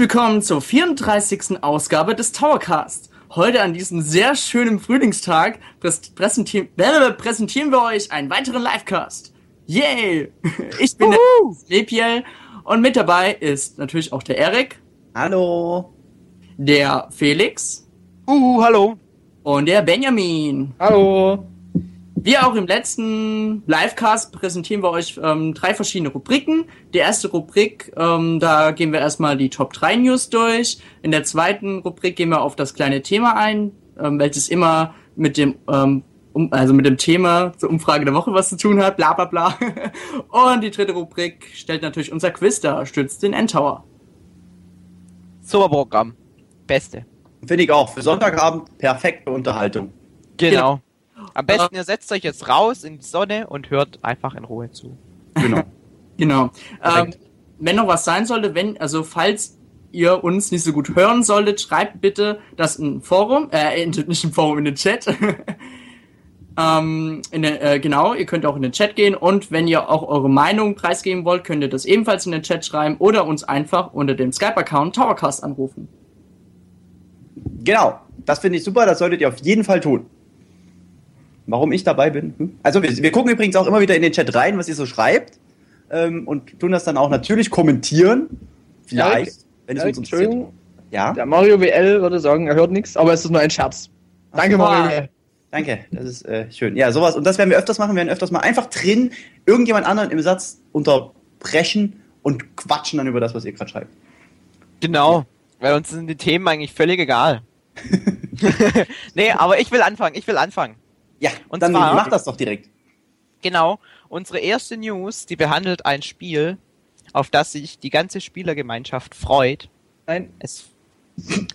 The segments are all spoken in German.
Willkommen zur 34. Ausgabe des Towercast. Heute an diesem sehr schönen Frühlingstag präsentieren, präsentieren wir euch einen weiteren Livecast. Yay! Ich bin Uhu. der Lepiel und mit dabei ist natürlich auch der Erik. Hallo. Der Felix. Uhu, hallo. Und der Benjamin. Hallo. Wie auch im letzten Livecast präsentieren wir euch ähm, drei verschiedene Rubriken. Die erste Rubrik, ähm, da gehen wir erstmal die Top 3 News durch. In der zweiten Rubrik gehen wir auf das kleine Thema ein, ähm, welches immer mit dem ähm, um, also mit dem Thema zur Umfrage der Woche was zu tun hat, bla bla bla. Und die dritte Rubrik stellt natürlich unser Quiz dar, stützt den Endtower. Super Programm. Beste. Finde ich auch. Für Sonntagabend perfekte Unterhaltung. Genau. genau. Am besten, ihr setzt euch jetzt raus in die Sonne und hört einfach in Ruhe zu. Genau. genau. Ähm, wenn noch was sein sollte, wenn, also falls ihr uns nicht so gut hören solltet, schreibt bitte das in Forum, äh, nicht im Forum, in den Chat. ähm, in den, äh, genau, ihr könnt auch in den Chat gehen und wenn ihr auch eure Meinung preisgeben wollt, könnt ihr das ebenfalls in den Chat schreiben oder uns einfach unter dem Skype-Account Towercast anrufen. Genau, das finde ich super, das solltet ihr auf jeden Fall tun warum ich dabei bin. Hm? Also wir, wir, gucken übrigens auch immer wieder in den Chat rein, was ihr so schreibt ähm, und tun das dann auch natürlich kommentieren. Vielleicht, ja, wenn es ja, uns interessiert. Ja. Der Mario WL würde sagen, er hört nichts, aber es ist nur ein Scherz. Danke, Mario WL. Danke, das ist äh, schön. Ja, sowas. Und das werden wir öfters machen. Wir werden öfters mal einfach drin irgendjemand anderen im Satz unterbrechen und quatschen dann über das, was ihr gerade schreibt. Genau, weil uns sind die Themen eigentlich völlig egal. nee, aber ich will anfangen, ich will anfangen. Ja, und dann zwar, mach das doch direkt. Genau. Unsere erste News, die behandelt ein Spiel, auf das sich die ganze Spielergemeinschaft freut. Nein. Es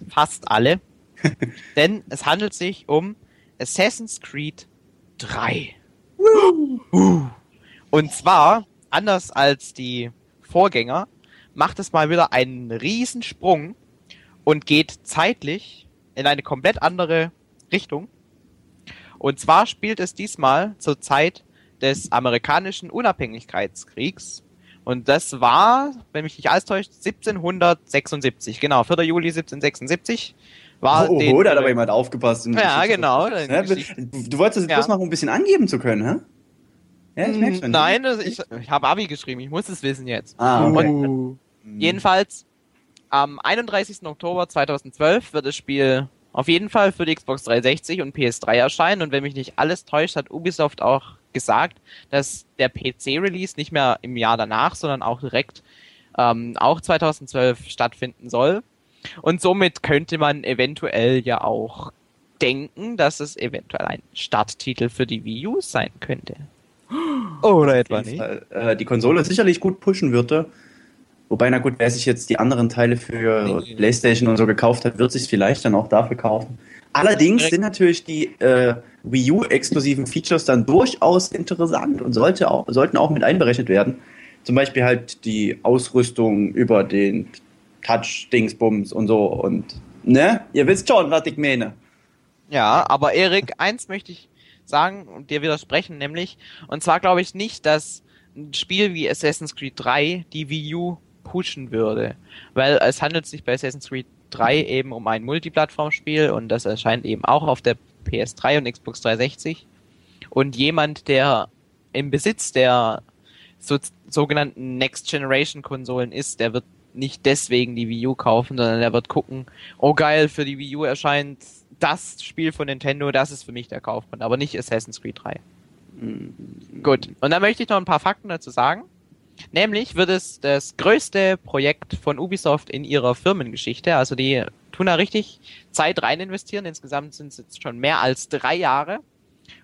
fast alle. denn es handelt sich um Assassin's Creed 3. Und zwar, anders als die Vorgänger, macht es mal wieder einen Riesensprung und geht zeitlich in eine komplett andere Richtung. Und zwar spielt es diesmal zur Zeit des amerikanischen Unabhängigkeitskriegs. Und das war, wenn mich nicht alles täuscht, 1776. Genau, 4. Juli 1776 war oh, den, oh, da hat aber jemand aufgepasst. Ja, genau. Ja, du wolltest es ja. bloß machen, um ein bisschen angeben zu können, hä? Ja, ich merk's schon. Nein, ich, ich habe Abi geschrieben, ich muss es wissen jetzt. Ah, okay. Und, jedenfalls, am 31. Oktober 2012 wird das Spiel auf jeden Fall für die Xbox 360 und PS3 erscheinen. Und wenn mich nicht alles täuscht, hat Ubisoft auch gesagt, dass der PC-Release nicht mehr im Jahr danach, sondern auch direkt ähm, auch 2012 stattfinden soll. Und somit könnte man eventuell ja auch denken, dass es eventuell ein Starttitel für die Wii U sein könnte. Oder etwa nicht? Äh, die Konsole sicherlich gut pushen würde. Wobei, na gut, wer sich jetzt die anderen Teile für nee, PlayStation und so gekauft hat, wird sich vielleicht dann auch dafür kaufen. Allerdings sind natürlich die äh, Wii U-exklusiven Features dann durchaus interessant und sollte auch, sollten auch mit einberechnet werden. Zum Beispiel halt die Ausrüstung über den Touch-Dingsbums und so und ne? Ihr wisst schon, was ich meine. Ja, aber Erik, eins möchte ich sagen und dir widersprechen, nämlich, und zwar glaube ich nicht, dass ein Spiel wie Assassin's Creed 3 die Wii U pushen würde. Weil es handelt sich bei Assassin's Creed 3 eben um ein Multiplattformspiel und das erscheint eben auch auf der PS3 und Xbox 360. Und jemand, der im Besitz der so, sogenannten Next Generation Konsolen ist, der wird nicht deswegen die Wii U kaufen, sondern der wird gucken, oh geil, für die Wii U erscheint das Spiel von Nintendo, das ist für mich der Kaufgrund, aber nicht Assassin's Creed 3. Mhm. Gut, und dann möchte ich noch ein paar Fakten dazu sagen. Nämlich wird es das größte Projekt von Ubisoft in ihrer Firmengeschichte. Also die tun da richtig Zeit rein investieren. Insgesamt sind es jetzt schon mehr als drei Jahre.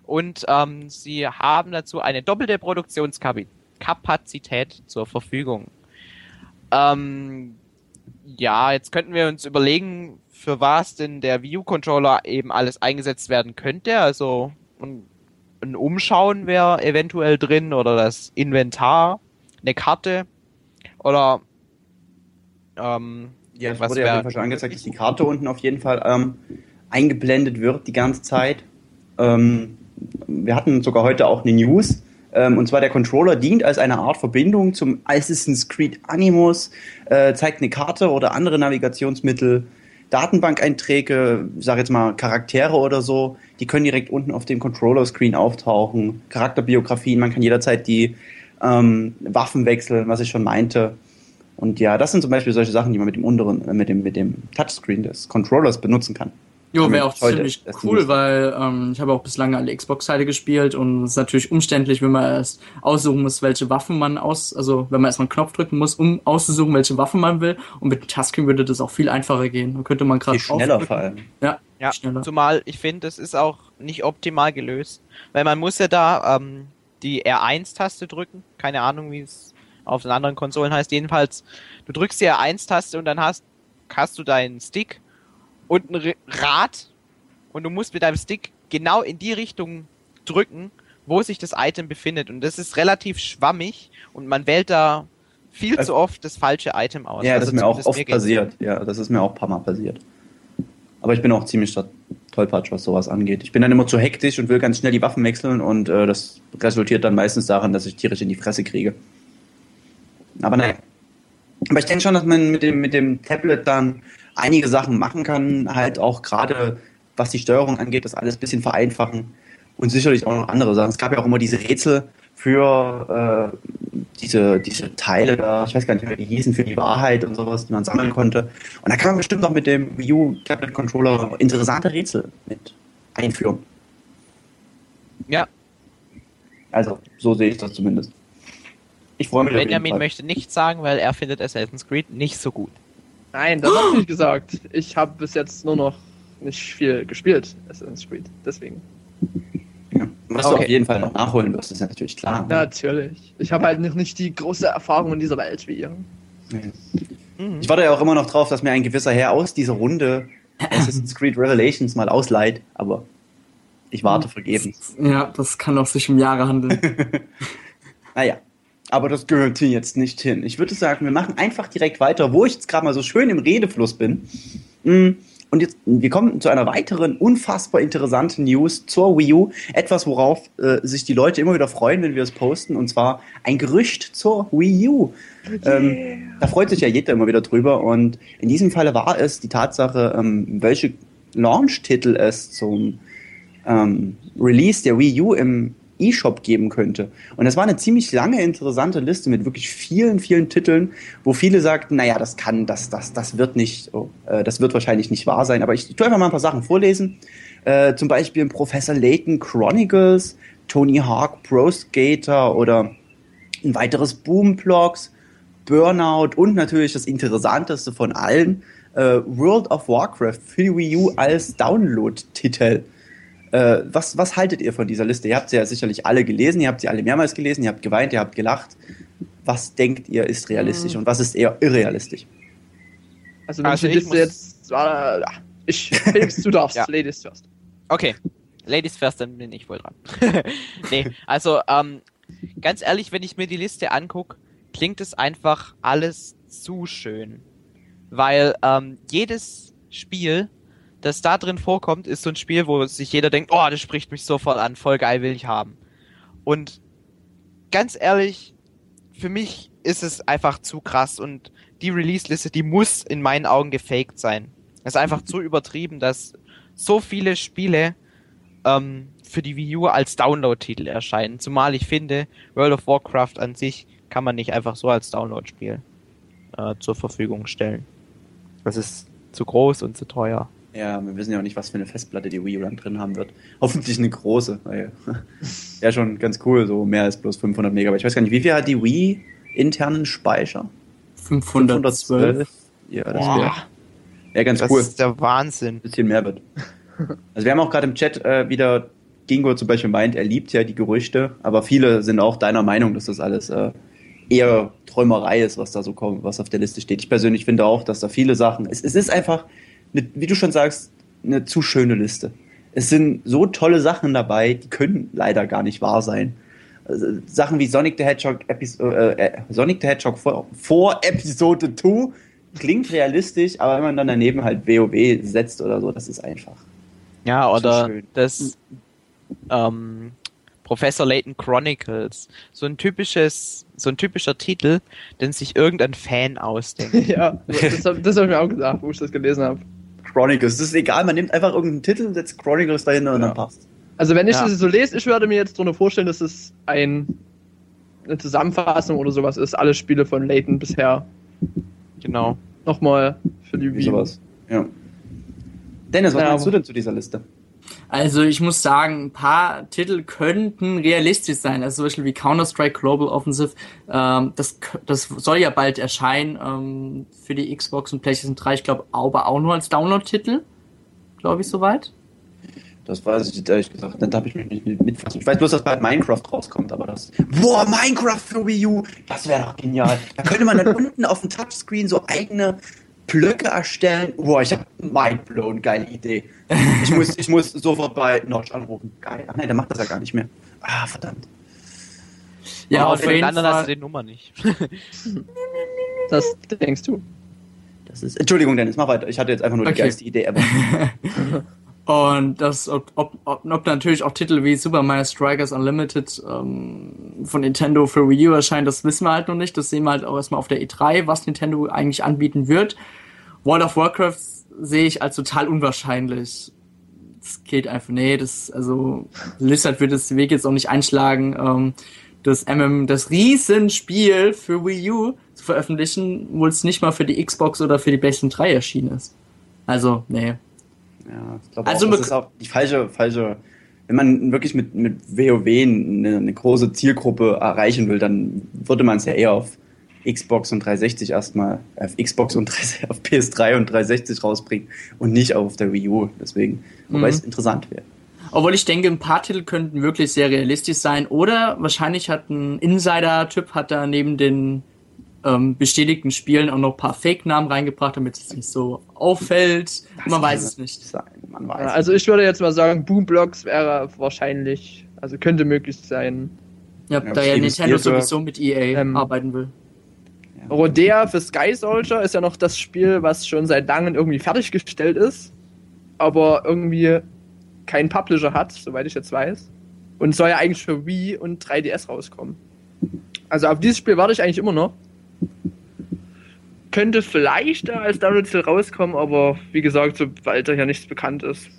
Und ähm, sie haben dazu eine doppelte Produktionskapazität zur Verfügung. Ähm, ja, jetzt könnten wir uns überlegen, für was denn der Wii U-Controller eben alles eingesetzt werden könnte. Also ein, ein Umschauen wäre eventuell drin oder das Inventar eine Karte oder ähm, ja, es wurde ja auf jeden Fall schon angezeigt, dass die Karte unten auf jeden Fall ähm, eingeblendet wird die ganze Zeit. Ähm, wir hatten sogar heute auch eine News, Ähm, und zwar der Controller dient als eine Art Verbindung zum Assassin's Creed Animus, äh, zeigt eine Karte oder andere Navigationsmittel, Datenbankeinträge, sag jetzt mal Charaktere oder so, die können direkt unten auf dem Controller-Screen auftauchen. Charakterbiografien, man kann jederzeit die ähm, Waffen wechseln, was ich schon meinte. Und ja, das sind zum Beispiel solche Sachen, die man mit dem unteren, äh, mit dem, mit dem Touchscreen des Controllers benutzen kann. Jo, wäre auch ziemlich cool, weil ähm, ich habe auch bislang alle Xbox-Teile gespielt und es ist natürlich umständlich, wenn man erst aussuchen muss, welche Waffen man aus, also wenn man erstmal einen Knopf drücken muss, um auszusuchen, welche Waffen man will. Und mit dem Touchscreen würde das auch viel einfacher gehen. Da könnte man gerade schneller vor allem. Ja, ja schneller. Zumal ich finde, das ist auch nicht optimal gelöst, weil man muss ja da ähm, die R1-Taste drücken. Keine Ahnung, wie es auf den anderen Konsolen heißt. Jedenfalls, du drückst die R1-Taste und dann hast hast du deinen Stick und ein Rad und du musst mit deinem Stick genau in die Richtung drücken, wo sich das Item befindet. Und das ist relativ schwammig und man wählt da viel also, zu oft das falsche Item aus. Ja, also das ist mir auch oft passiert. Ja, das ist mir auch ein paar Mal passiert. Aber ich bin auch ziemlich tollpatsch, was sowas angeht. Ich bin dann immer zu hektisch und will ganz schnell die Waffen wechseln und äh, das resultiert dann meistens daran, dass ich tierisch in die Fresse kriege. Aber naja. Aber ich denke schon, dass man mit dem, mit dem Tablet dann einige Sachen machen kann, halt auch gerade was die Steuerung angeht, das alles ein bisschen vereinfachen und sicherlich auch noch andere Sachen. Es gab ja auch immer diese Rätsel für äh, diese, diese Teile da, ich weiß gar nicht mehr, wie die hießen, für die Wahrheit und sowas, die man sammeln konnte. Und da kann man bestimmt auch mit dem Wii U Tablet Controller interessante Rätsel mit einführen. Ja. Also, so sehe ich das zumindest. Ich freue mich. Benjamin möchte nichts sagen, weil er findet Assassin's Creed nicht so gut. Nein, das habe ich nicht gesagt. Ich habe bis jetzt nur noch nicht viel gespielt, Assassin's Creed. Deswegen. Ja, was okay. du auf jeden Fall noch nachholen wirst, ist ja natürlich klar. Ne? Natürlich. Ich habe halt noch nicht die große Erfahrung in dieser Welt wie ihr. Mhm. Ich warte ja auch immer noch drauf, dass mir ein gewisser Herr aus dieser Runde Assassin's Creed Revelations mal ausleiht, aber ich warte vergebens. Ja, das kann auch sich um Jahre handeln. naja. Aber das gehört hier jetzt nicht hin. Ich würde sagen, wir machen einfach direkt weiter, wo ich jetzt gerade mal so schön im Redefluss bin. Und jetzt, wir kommen zu einer weiteren unfassbar interessanten News zur Wii U. Etwas, worauf äh, sich die Leute immer wieder freuen, wenn wir es posten. Und zwar ein Gerücht zur Wii U. Yeah. Ähm, da freut sich ja jeder immer wieder drüber. Und in diesem Falle war es die Tatsache, ähm, welche Launch-Titel es zum ähm, Release der Wii U im E-Shop geben könnte. Und das war eine ziemlich lange, interessante Liste mit wirklich vielen, vielen Titeln, wo viele sagten, naja, das kann, das, das, das wird nicht, oh, äh, das wird wahrscheinlich nicht wahr sein. Aber ich, ich tue einfach mal ein paar Sachen vorlesen. Äh, zum Beispiel Professor Layton Chronicles, Tony Hawk Pro Skater oder ein weiteres Boomblocks, Burnout und natürlich das interessanteste von allen, äh, World of Warcraft für die Wii U als Download-Titel. Äh, was, was haltet ihr von dieser Liste? Ihr habt sie ja sicherlich alle gelesen, ihr habt sie alle mehrmals gelesen, ihr habt geweint, ihr habt gelacht. Was denkt ihr ist realistisch mhm. und was ist eher irrealistisch? Also wenn also ich die Liste jetzt... Äh, ich, Felix, du darfst, ja. Ladies first. Okay, Ladies first, dann bin ich wohl dran. nee, also ähm, ganz ehrlich, wenn ich mir die Liste angucke, klingt es einfach alles zu schön. Weil ähm, jedes Spiel das da drin vorkommt, ist so ein Spiel, wo sich jeder denkt, oh, das spricht mich sofort an, voll geil will ich haben. Und ganz ehrlich, für mich ist es einfach zu krass und die Release-Liste, die muss in meinen Augen gefaked sein. Es ist einfach zu übertrieben, dass so viele Spiele ähm, für die Wii U als Download-Titel erscheinen. Zumal ich finde, World of Warcraft an sich kann man nicht einfach so als Download-Spiel äh, zur Verfügung stellen. Das ist zu groß und zu teuer. Ja, wir wissen ja auch nicht, was für eine Festplatte die Wii U dann drin haben wird. Hoffentlich eine große. ja, schon ganz cool, so mehr als bloß 500 Megabyte. Ich weiß gar nicht, wie viel hat die Wii internen Speicher? 512. Ja, das wäre ja, ganz das cool. Das ist der Wahnsinn. Bisschen mehr wird. Also wir haben auch gerade im Chat äh, wieder, Gingo zum Beispiel meint, er liebt ja die Gerüchte, aber viele sind auch deiner Meinung, dass das alles äh, eher Träumerei ist, was da so kommt, was auf der Liste steht. Ich persönlich finde auch, dass da viele Sachen, es, es ist einfach, eine, wie du schon sagst, eine zu schöne Liste. Es sind so tolle Sachen dabei, die können leider gar nicht wahr sein. Also, Sachen wie Sonic the Hedgehog, Episo äh, äh, Sonic the Hedgehog vor, vor Episode 2 klingt realistisch, aber wenn man dann daneben halt WoW setzt oder so, das ist einfach. Ja, oder das ähm, Professor Layton Chronicles. So ein typisches, so ein typischer Titel, den sich irgendein Fan ausdenkt. ja, das, hab- das habe ich mir auch gesagt, wo ich das gelesen habe. Chronicles, das ist egal, man nimmt einfach irgendeinen Titel und setzt Chronicles dahinter und Ja. dann passt. Also wenn ich Ja. das so lese, ich würde mir jetzt drunter vorstellen, dass es ein, eine Zusammenfassung oder sowas ist, alle Spiele von Layton bisher Genau. nochmal für die Wie Wii. sowas. Ja. Dennis, was Ja, meinst du denn zu dieser Liste? Also ich muss sagen, ein paar Titel könnten realistisch sein. Also zum Beispiel wie Counter-Strike Global Offensive. Ähm, das, das soll ja bald erscheinen ähm, für die Xbox und PlayStation 3. Ich glaube, aber auch nur als Download-Titel. Glaube ich soweit. Das weiß ich ehrlich gesagt, da habe ich mich nicht mit- mitfassen. Ich weiß bloß, dass bald Minecraft rauskommt, aber das. Boah, Minecraft für Wii U! Das wäre doch genial. Da könnte man dann unten auf dem Touchscreen so eigene Blöcke erstellen. Boah, ich habe mindblown, geile Idee. Ich muss, ich muss sofort bei Notch anrufen. Geil. Ach nee, der macht das ja gar nicht mehr. Ah, verdammt. Ja, Aber auf jeden anderen hast du Fall. die Nummer nicht. Das denkst du. Das ist. Entschuldigung, Dennis, mach weiter. Ich hatte jetzt einfach nur die Okay. geilste Idee ever. Und das, ob, ob, ob, natürlich auch Titel wie Super Mario Strikers Unlimited ähm, von Nintendo für Wii U erscheinen, das wissen wir halt noch nicht. Das sehen wir halt auch erstmal auf der E3, was Nintendo eigentlich anbieten wird. World of Warcraft sehe ich als total unwahrscheinlich. Das geht einfach, nee, das, also, Blizzard wird das Weg jetzt auch nicht einschlagen, ähm, das MM, das Riesenspiel für Wii U zu veröffentlichen, wo es nicht mal für die Xbox oder für die PlayStation 3 erschienen ist. Also, nee. Ja, ich glaube Also auch, das ist auch die falsche, falsche. Wenn man wirklich mit, mit WoW eine, eine große Zielgruppe erreichen will, dann würde man es ja eher auf Xbox und 360 erstmal, auf Xbox und 3, auf PS3 und 360 rausbringen und nicht auf der Wii U. Deswegen, wobei Mhm. es interessant wäre. Obwohl ich denke, ein paar Titel könnten wirklich sehr realistisch sein. Oder wahrscheinlich hat ein Insider-Typ hat da neben den ähm, bestätigten Spielen auch noch ein paar Fake-Namen reingebracht, damit es nicht so auffällt. Man kann weiß es nicht. Sein. Man weiß. Also ich würde jetzt mal sagen, Boomblocks wäre wahrscheinlich, also könnte möglich sein. Ja, Ja, da ja Nintendo Spielberg. sowieso mit EA Ähm, arbeiten will. Rodea für Sky Soldier ist ja noch das Spiel, was schon seit langem irgendwie fertiggestellt ist, aber irgendwie keinen Publisher hat, soweit ich jetzt weiß. Und soll ja eigentlich für Wii und 3DS rauskommen. Also auf dieses Spiel warte ich eigentlich immer noch. Könnte vielleicht da als Download rauskommen, aber wie gesagt, sobald da ja nichts bekannt ist.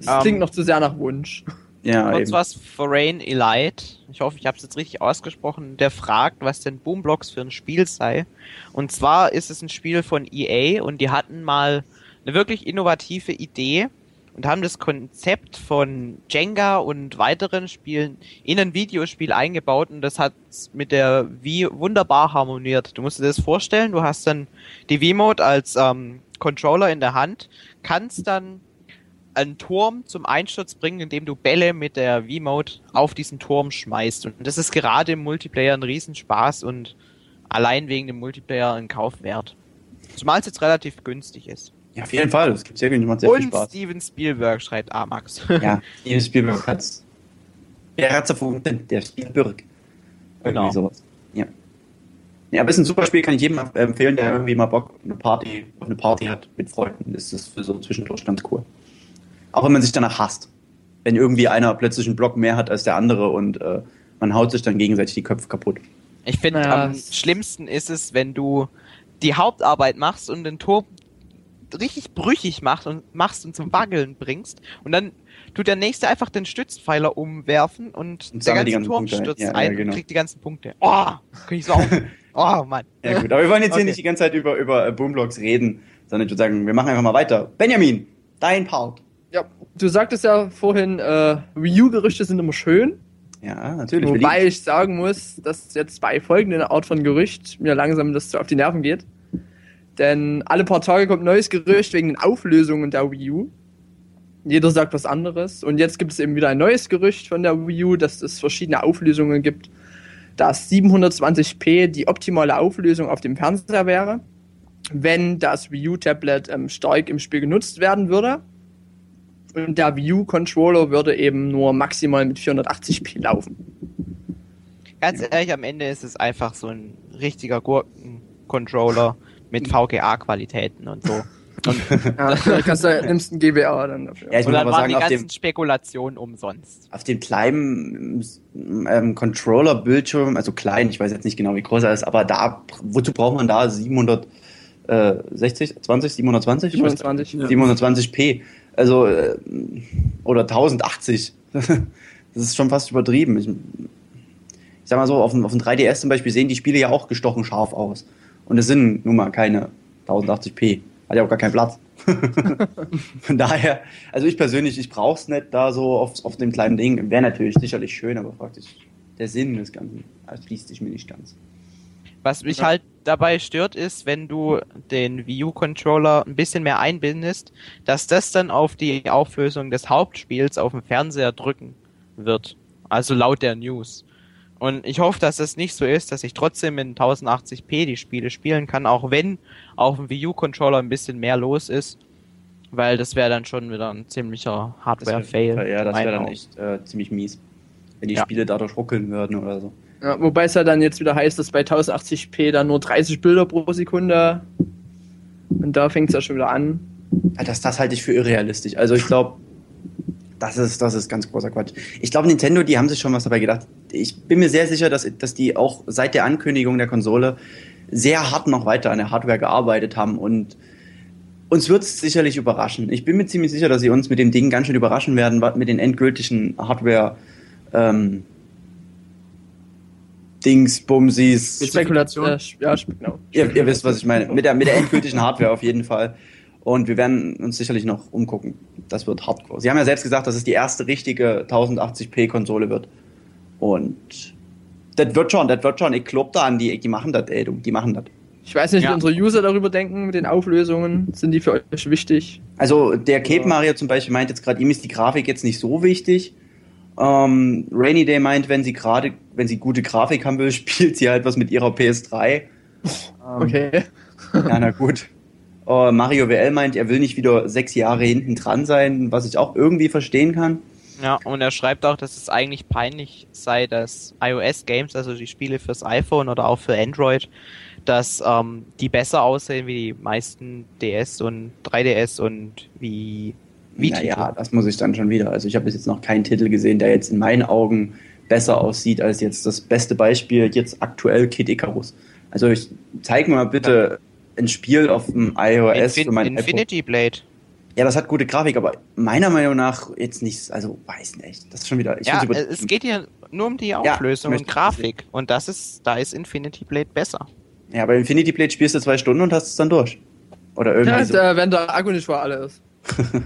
Es Ähm, klingt noch zu sehr nach Wunsch. ja, eben. was Forain Elite. Ich hoffe, ich habe es jetzt richtig ausgesprochen. Der fragt, was denn Boomblocks für ein Spiel sei. Und zwar ist es ein Spiel von EA und die hatten mal eine wirklich innovative Idee und haben das Konzept von Jenga und weiteren Spielen in ein Videospiel eingebaut und das hat mit der Wii wunderbar harmoniert. Du musst dir das vorstellen, du hast dann die Wii-Mode als ähm, Controller in der Hand, kannst dann einen Turm zum Einsturz bringen, indem du Bälle mit der V-Mode auf diesen Turm schmeißt. Und das ist gerade im Multiplayer ein Riesenspaß und allein wegen dem Multiplayer ein Kauf wert. Zumal es jetzt relativ günstig ist. Ja, auf jeden Fall. Das gibt sehr, macht sehr viel und Spaß. Steven Spielberg schreibt Amax. Ja, Steven Spielberg hat's. Der hat's erfunden, der Spielberg. Genau. Irgendwie sowas. Ja. Ja, aber es ist ein super Spiel, kann ich jedem empfehlen, der irgendwie mal Bock auf eine Party, auf eine Party hat mit Freunden. Das ist für so zwischendurch ganz cool. Auch wenn man sich danach hasst. Wenn irgendwie einer plötzlich einen Block mehr hat als der andere und äh, man haut sich dann gegenseitig die Köpfe kaputt. Ich finde, Naja, am es- schlimmsten ist es, wenn du die Hauptarbeit machst und den Turm richtig brüchig machst und machst und zum Wackeln bringst und dann tut der nächste einfach den Stützpfeiler umwerfen und, Und der ganze ganzen Turm Punkte stürzt Ja, ja, ein genau. und kriegt die ganzen Punkte. Oh, kann ich so auf. Oh Mann. Ja gut, aber wir wollen jetzt hier Okay. nicht die ganze Zeit über, über äh, Boomblocks reden, sondern ich würde sagen, wir machen einfach mal weiter. Benjamin, dein Part. Ja, du sagtest ja vorhin, äh, Wii U-Gerüchte sind immer schön. Ja, natürlich. Wobei lieben- ich sagen muss, dass jetzt bei folgender Art von Gerücht mir langsam das so auf die Nerven geht. Denn alle paar Tage kommt ein neues Gerücht wegen den Auflösungen der Wii U. Jeder sagt was anderes. Und jetzt gibt es eben wieder ein neues Gerücht von der Wii U, dass es verschiedene Auflösungen gibt. Dass 720p die optimale Auflösung auf dem Fernseher wäre, wenn das Wii U-Tablet ähm, stark im Spiel genutzt werden würde. Und der Wii U-Controller würde eben nur maximal mit 480p laufen. Ganz ehrlich, am Ende ist es einfach so ein richtiger Gurken-Controller mit VGA-Qualitäten und so. ja, dann kannst du, nimmst ein GBA dann dafür. Ja, ich und dann waren sagen, die ganzen dem, Spekulationen umsonst. Auf dem kleinen ähm, Controller-Bildschirm, also klein, ich weiß jetzt nicht genau, wie groß er ist, aber da, wozu braucht man da 760, 20, 720? 720, 720p. Also, äh, oder 1080. das ist schon fast übertrieben. Ich, ich sag mal so, auf dem, auf dem 3DS zum Beispiel sehen die Spiele ja auch gestochen scharf aus. Und es sind nun mal keine 1080p. Hat ja auch gar keinen Platz. Von daher, also ich persönlich, ich brauche es nicht da so auf, auf dem kleinen Ding. Wäre natürlich sicherlich schön, aber praktisch der Sinn des Ganzen erschließt sich mir nicht ganz. Was mich halt dabei stört, ist, wenn du den Wii U-Controller ein bisschen mehr einbindest, dass das dann auf die Auflösung des Hauptspiels auf dem Fernseher drücken wird. Also laut der News. Und ich hoffe, dass es nicht so ist, dass ich trotzdem in 1080p die Spiele spielen kann, auch wenn auf dem Wii U-Controller ein bisschen mehr los ist. Weil das wäre dann schon wieder ein ziemlicher Hardware-Fail. Ja, das wäre dann echt äh, ziemlich mies. Wenn die ja. Spiele dadurch ruckeln würden oder so. Ja, wobei es ja dann jetzt wieder heißt, dass bei 1080p dann nur 30 Bilder pro Sekunde. Und da fängt es ja schon wieder an. Ja, das, das halte ich für irrealistisch. Also ich glaube, das ist, das ist ganz großer Quatsch. Ich glaube, Nintendo, die haben sich schon was dabei gedacht. Ich bin mir sehr sicher, dass, dass die auch seit der Ankündigung der Konsole sehr hart noch weiter an der Hardware gearbeitet haben und uns wird es sicherlich überraschen. Ich bin mir ziemlich sicher, dass sie uns mit dem Ding ganz schön überraschen werden, mit den endgültigen Hardware ähm, Dings, Bumsis. Spekulation. Ja, genau. Ihr, ihr wisst, was ich meine. Mit der, mit der endgültigen Hardware auf jeden Fall. Und wir werden uns sicherlich noch umgucken. Das wird hardcore. Sie haben ja selbst gesagt, dass es die erste richtige 1080p-Konsole wird. Und das wird schon, das wird schon. Ich glaube da an die, die machen das, ey, die machen das. Ich weiß nicht, ja. wie unsere User darüber denken mit den Auflösungen. Sind die für euch wichtig? Also der Cape Mario zum Beispiel meint jetzt gerade, ihm ist die Grafik jetzt nicht so wichtig. Ähm, Rainy Day meint, wenn sie gerade, wenn sie gute Grafik haben will, spielt sie halt was mit ihrer PS3. okay. Ja, na gut. Uh, Mario WL meint, er will nicht wieder sechs Jahre hinten dran sein, was ich auch irgendwie verstehen kann. Ja, und er schreibt auch, dass es eigentlich peinlich sei, dass iOS-Games, also die Spiele fürs iPhone oder auch für Android, dass ähm, die besser aussehen wie die meisten DS und 3DS und wie wie naja, das muss ich dann schon wieder. Also ich habe bis jetzt noch keinen Titel gesehen, der jetzt in meinen Augen besser aussieht als jetzt das beste Beispiel jetzt aktuell Kid Icarus. Also ich zeig mir mal bitte ein Spiel auf dem iOS Infin für mein Infinity Apple. Blade. Ja, das hat gute Grafik, aber meiner Meinung nach jetzt nicht, also weiß nicht. Das ist schon wieder. ja, es geht hier nur um die Auflösung ja, und Grafik. Und das ist, da ist Infinity Blade besser. Ja, bei Infinity Blade spielst du zwei Stunden und hast es dann durch. Oder irgendwie. Ja, so. Äh, wenn der Akku nicht für alle ist.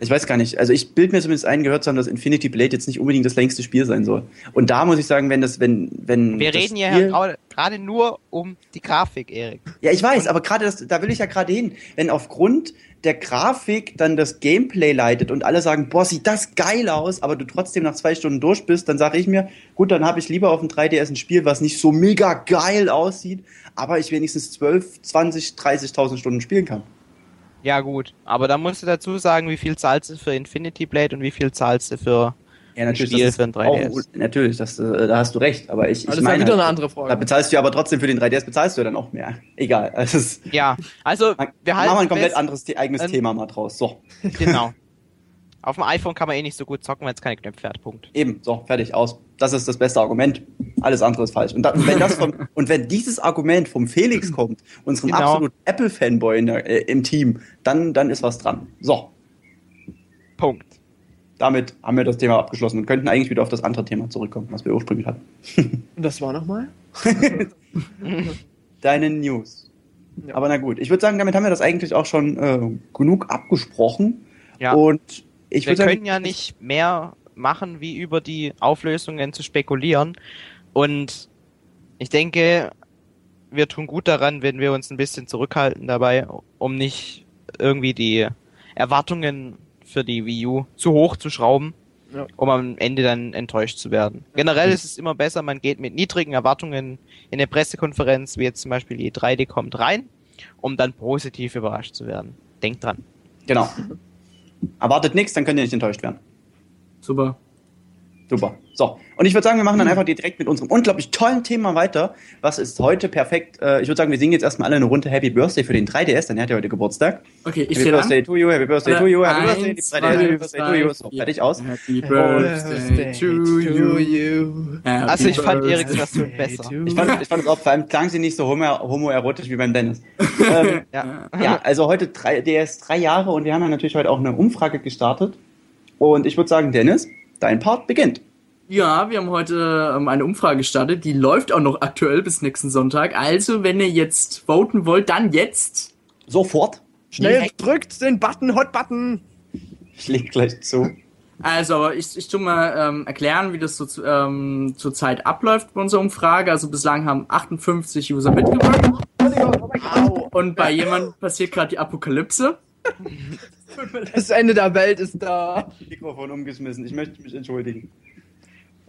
ich weiß gar nicht. Also ich bild mir zumindest ein, gehört zu haben, dass Infinity Blade jetzt nicht unbedingt das längste Spiel sein soll. Und da muss ich sagen, wenn das, wenn, wenn. Wir reden ja gerade nur um die Grafik, Erik. Ja, ich weiß, aber gerade das, da will ich ja gerade hin. Wenn aufgrund der Grafik dann das Gameplay leitet und alle sagen, boah, sieht das geil aus, aber du trotzdem nach zwei Stunden durch bist, dann sage ich mir, gut, dann habe ich lieber auf dem 3DS ein Spiel, was nicht so mega geil aussieht, aber ich wenigstens 12, 20, 30.000 Stunden spielen kann. Ja, gut. Aber da musst du dazu sagen, wie viel zahlst du für Infinity Blade und wie viel zahlst du für ja, natürlich, ein Spiel für ein 3DS. Auch, natürlich, das, äh, da hast du recht. Aber ich, ich meine, wieder eine andere Frage. Da bezahlst du aber trotzdem für den 3DS bezahlst du ja dann auch mehr. Egal. Also ja, also wir halten machen ein komplett anderes eigenes ähm, Thema mal draus. So. Genau. Auf dem iPhone kann man eh nicht so gut zocken, wenn es keine Knöpfe hat. Punkt. Eben, so, fertig, aus. Das ist das beste Argument. Alles andere ist falsch. Und, da, wenn, das vom, und wenn dieses Argument vom Felix kommt, unserem genau. absoluten Apple-Fanboy äh, im Team, dann, dann ist was dran. So. Punkt. Damit haben wir das Thema abgeschlossen und könnten eigentlich wieder auf das andere Thema zurückkommen, was wir ursprünglich hatten. Und das war nochmal? Deine News. Ja. Aber na gut, ich würde sagen, damit haben wir das eigentlich auch schon äh, genug abgesprochen. Ja. Und ich wir können ja nicht mehr machen, wie über die Auflösungen zu spekulieren. Und ich denke, wir tun gut daran, wenn wir uns ein bisschen zurückhalten dabei, um nicht irgendwie die Erwartungen für die Wii U zu hoch zu schrauben, ja. um am Ende dann enttäuscht zu werden. Generell ist es immer besser, man geht mit niedrigen Erwartungen in eine Pressekonferenz, wie jetzt zum Beispiel die 3D kommt, rein, um dann positiv überrascht zu werden. Denkt dran. Genau. Erwartet nichts, dann könnt ihr nicht enttäuscht werden. Super. Super. So. Und ich würde sagen, wir machen dann einfach direkt mit unserem unglaublich tollen Thema weiter. Was ist heute perfekt? Äh, ich würde sagen, wir singen jetzt erstmal alle eine Runde Happy Birthday für den 3DS, denn er hat ja heute Geburtstag. Okay, ich Happy Birthday to you, Happy Birthday to you, Happy Birthday, die Eins, 3DS, Happy zwei, Birthday to you. So, fertig aus. Happy Birthday to you. Happy Also ich fand birthday. Eriks Version besser. Ich fand, ich fand es auch, vor allem klang sie nicht so homo- homoerotisch wie beim Dennis. ähm, Ja. ja, also heute drei, DS drei Jahre und wir haben ja natürlich heute auch eine Umfrage gestartet. Und ich würde sagen, Dennis, dein Part beginnt. Ja, wir haben heute ähm, eine Umfrage gestartet, die läuft auch noch aktuell bis nächsten Sonntag. Also, wenn ihr jetzt voten wollt, dann jetzt. Sofort. Schnell Direkt. drückt den Button, Hot Button. Ich leg gleich zu. Also, ich, ich tu mal ähm, erklären, wie das so zu, ähm, zurzeit abläuft bei unserer Umfrage. Also bislang haben 58 User mitgemacht. Und bei jemandem passiert gerade die Apokalypse. Das Ende der Welt ist da. Mikrofon umgeschmissen. Ich möchte mich entschuldigen.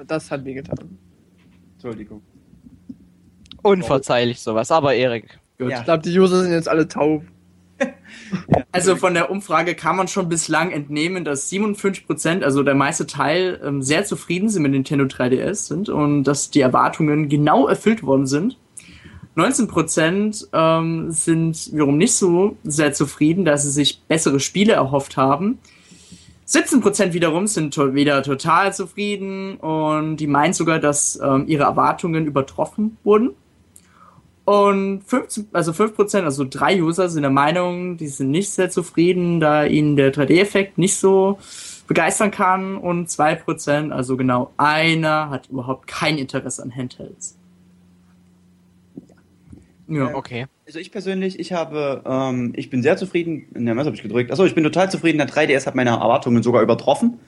Das hat mir getan. Entschuldigung. Unverzeihlich sowas, aber Erik. Gut. Ja. Ich glaube, die User sind jetzt alle taub. Also von der Umfrage kann man schon bislang entnehmen, dass 57%, also der meiste Teil, ähm, sehr zufrieden sind mit Nintendo 3DS sind und dass die Erwartungen genau erfüllt worden sind. 19% ähm, sind wiederum nicht so sehr zufrieden, dass sie sich bessere Spiele erhofft haben. 17% wiederum sind to wieder total zufrieden und die meinen sogar, dass ähm, ihre Erwartungen übertroffen wurden. Und 15, also 5%, also drei User sind der Meinung, die sind nicht sehr zufrieden, da ihnen der 3D-Effekt nicht so begeistern kann. Und 2%, also genau einer, hat überhaupt kein Interesse an Handhelds. Ja. Okay. Also ich persönlich, ich habe, ähm, ich bin sehr zufrieden. Ne, was habe ich gedrückt? Achso, ich bin total zufrieden. Der 3DS hat meine Erwartungen sogar übertroffen.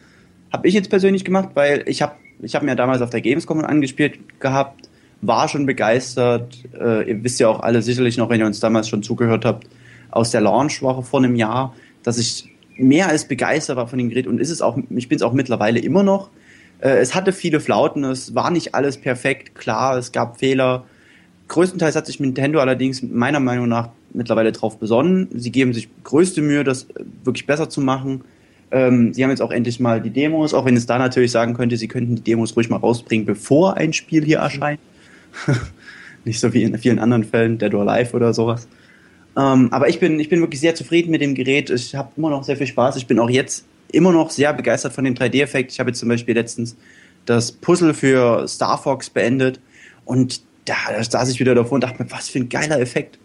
Habe ich jetzt persönlich gemacht, weil ich habe, ich habe mir damals auf der Gamescom angespielt gehabt, war schon begeistert. Äh, ihr wisst ja auch alle sicherlich noch, wenn ihr uns damals schon zugehört habt, aus der Launchwoche vor einem Jahr, dass ich mehr als begeistert war von dem Gerät und ist es auch, ich bin es auch mittlerweile immer noch. Äh, es hatte viele Flauten, es war nicht alles perfekt, klar, es gab Fehler. Größtenteils hat sich Nintendo allerdings meiner Meinung nach mittlerweile drauf besonnen. Sie geben sich größte Mühe, das äh, wirklich besser zu machen. Ähm, sie haben jetzt auch endlich mal die Demos, auch wenn es da natürlich sagen könnte, sie könnten die Demos ruhig mal rausbringen, bevor ein Spiel hier erscheint. Nicht so wie in vielen anderen Fällen, Dead or Alive oder sowas. Ähm, aber ich bin, ich bin wirklich sehr zufrieden mit dem Gerät. Ich habe immer noch sehr viel Spaß. Ich bin auch jetzt immer noch sehr begeistert von dem 3D-Effekt. Ich habe jetzt zum Beispiel letztens das Puzzle für Star Fox beendet und da, da saß ich wieder davor und dachte mir, was für ein geiler Effekt.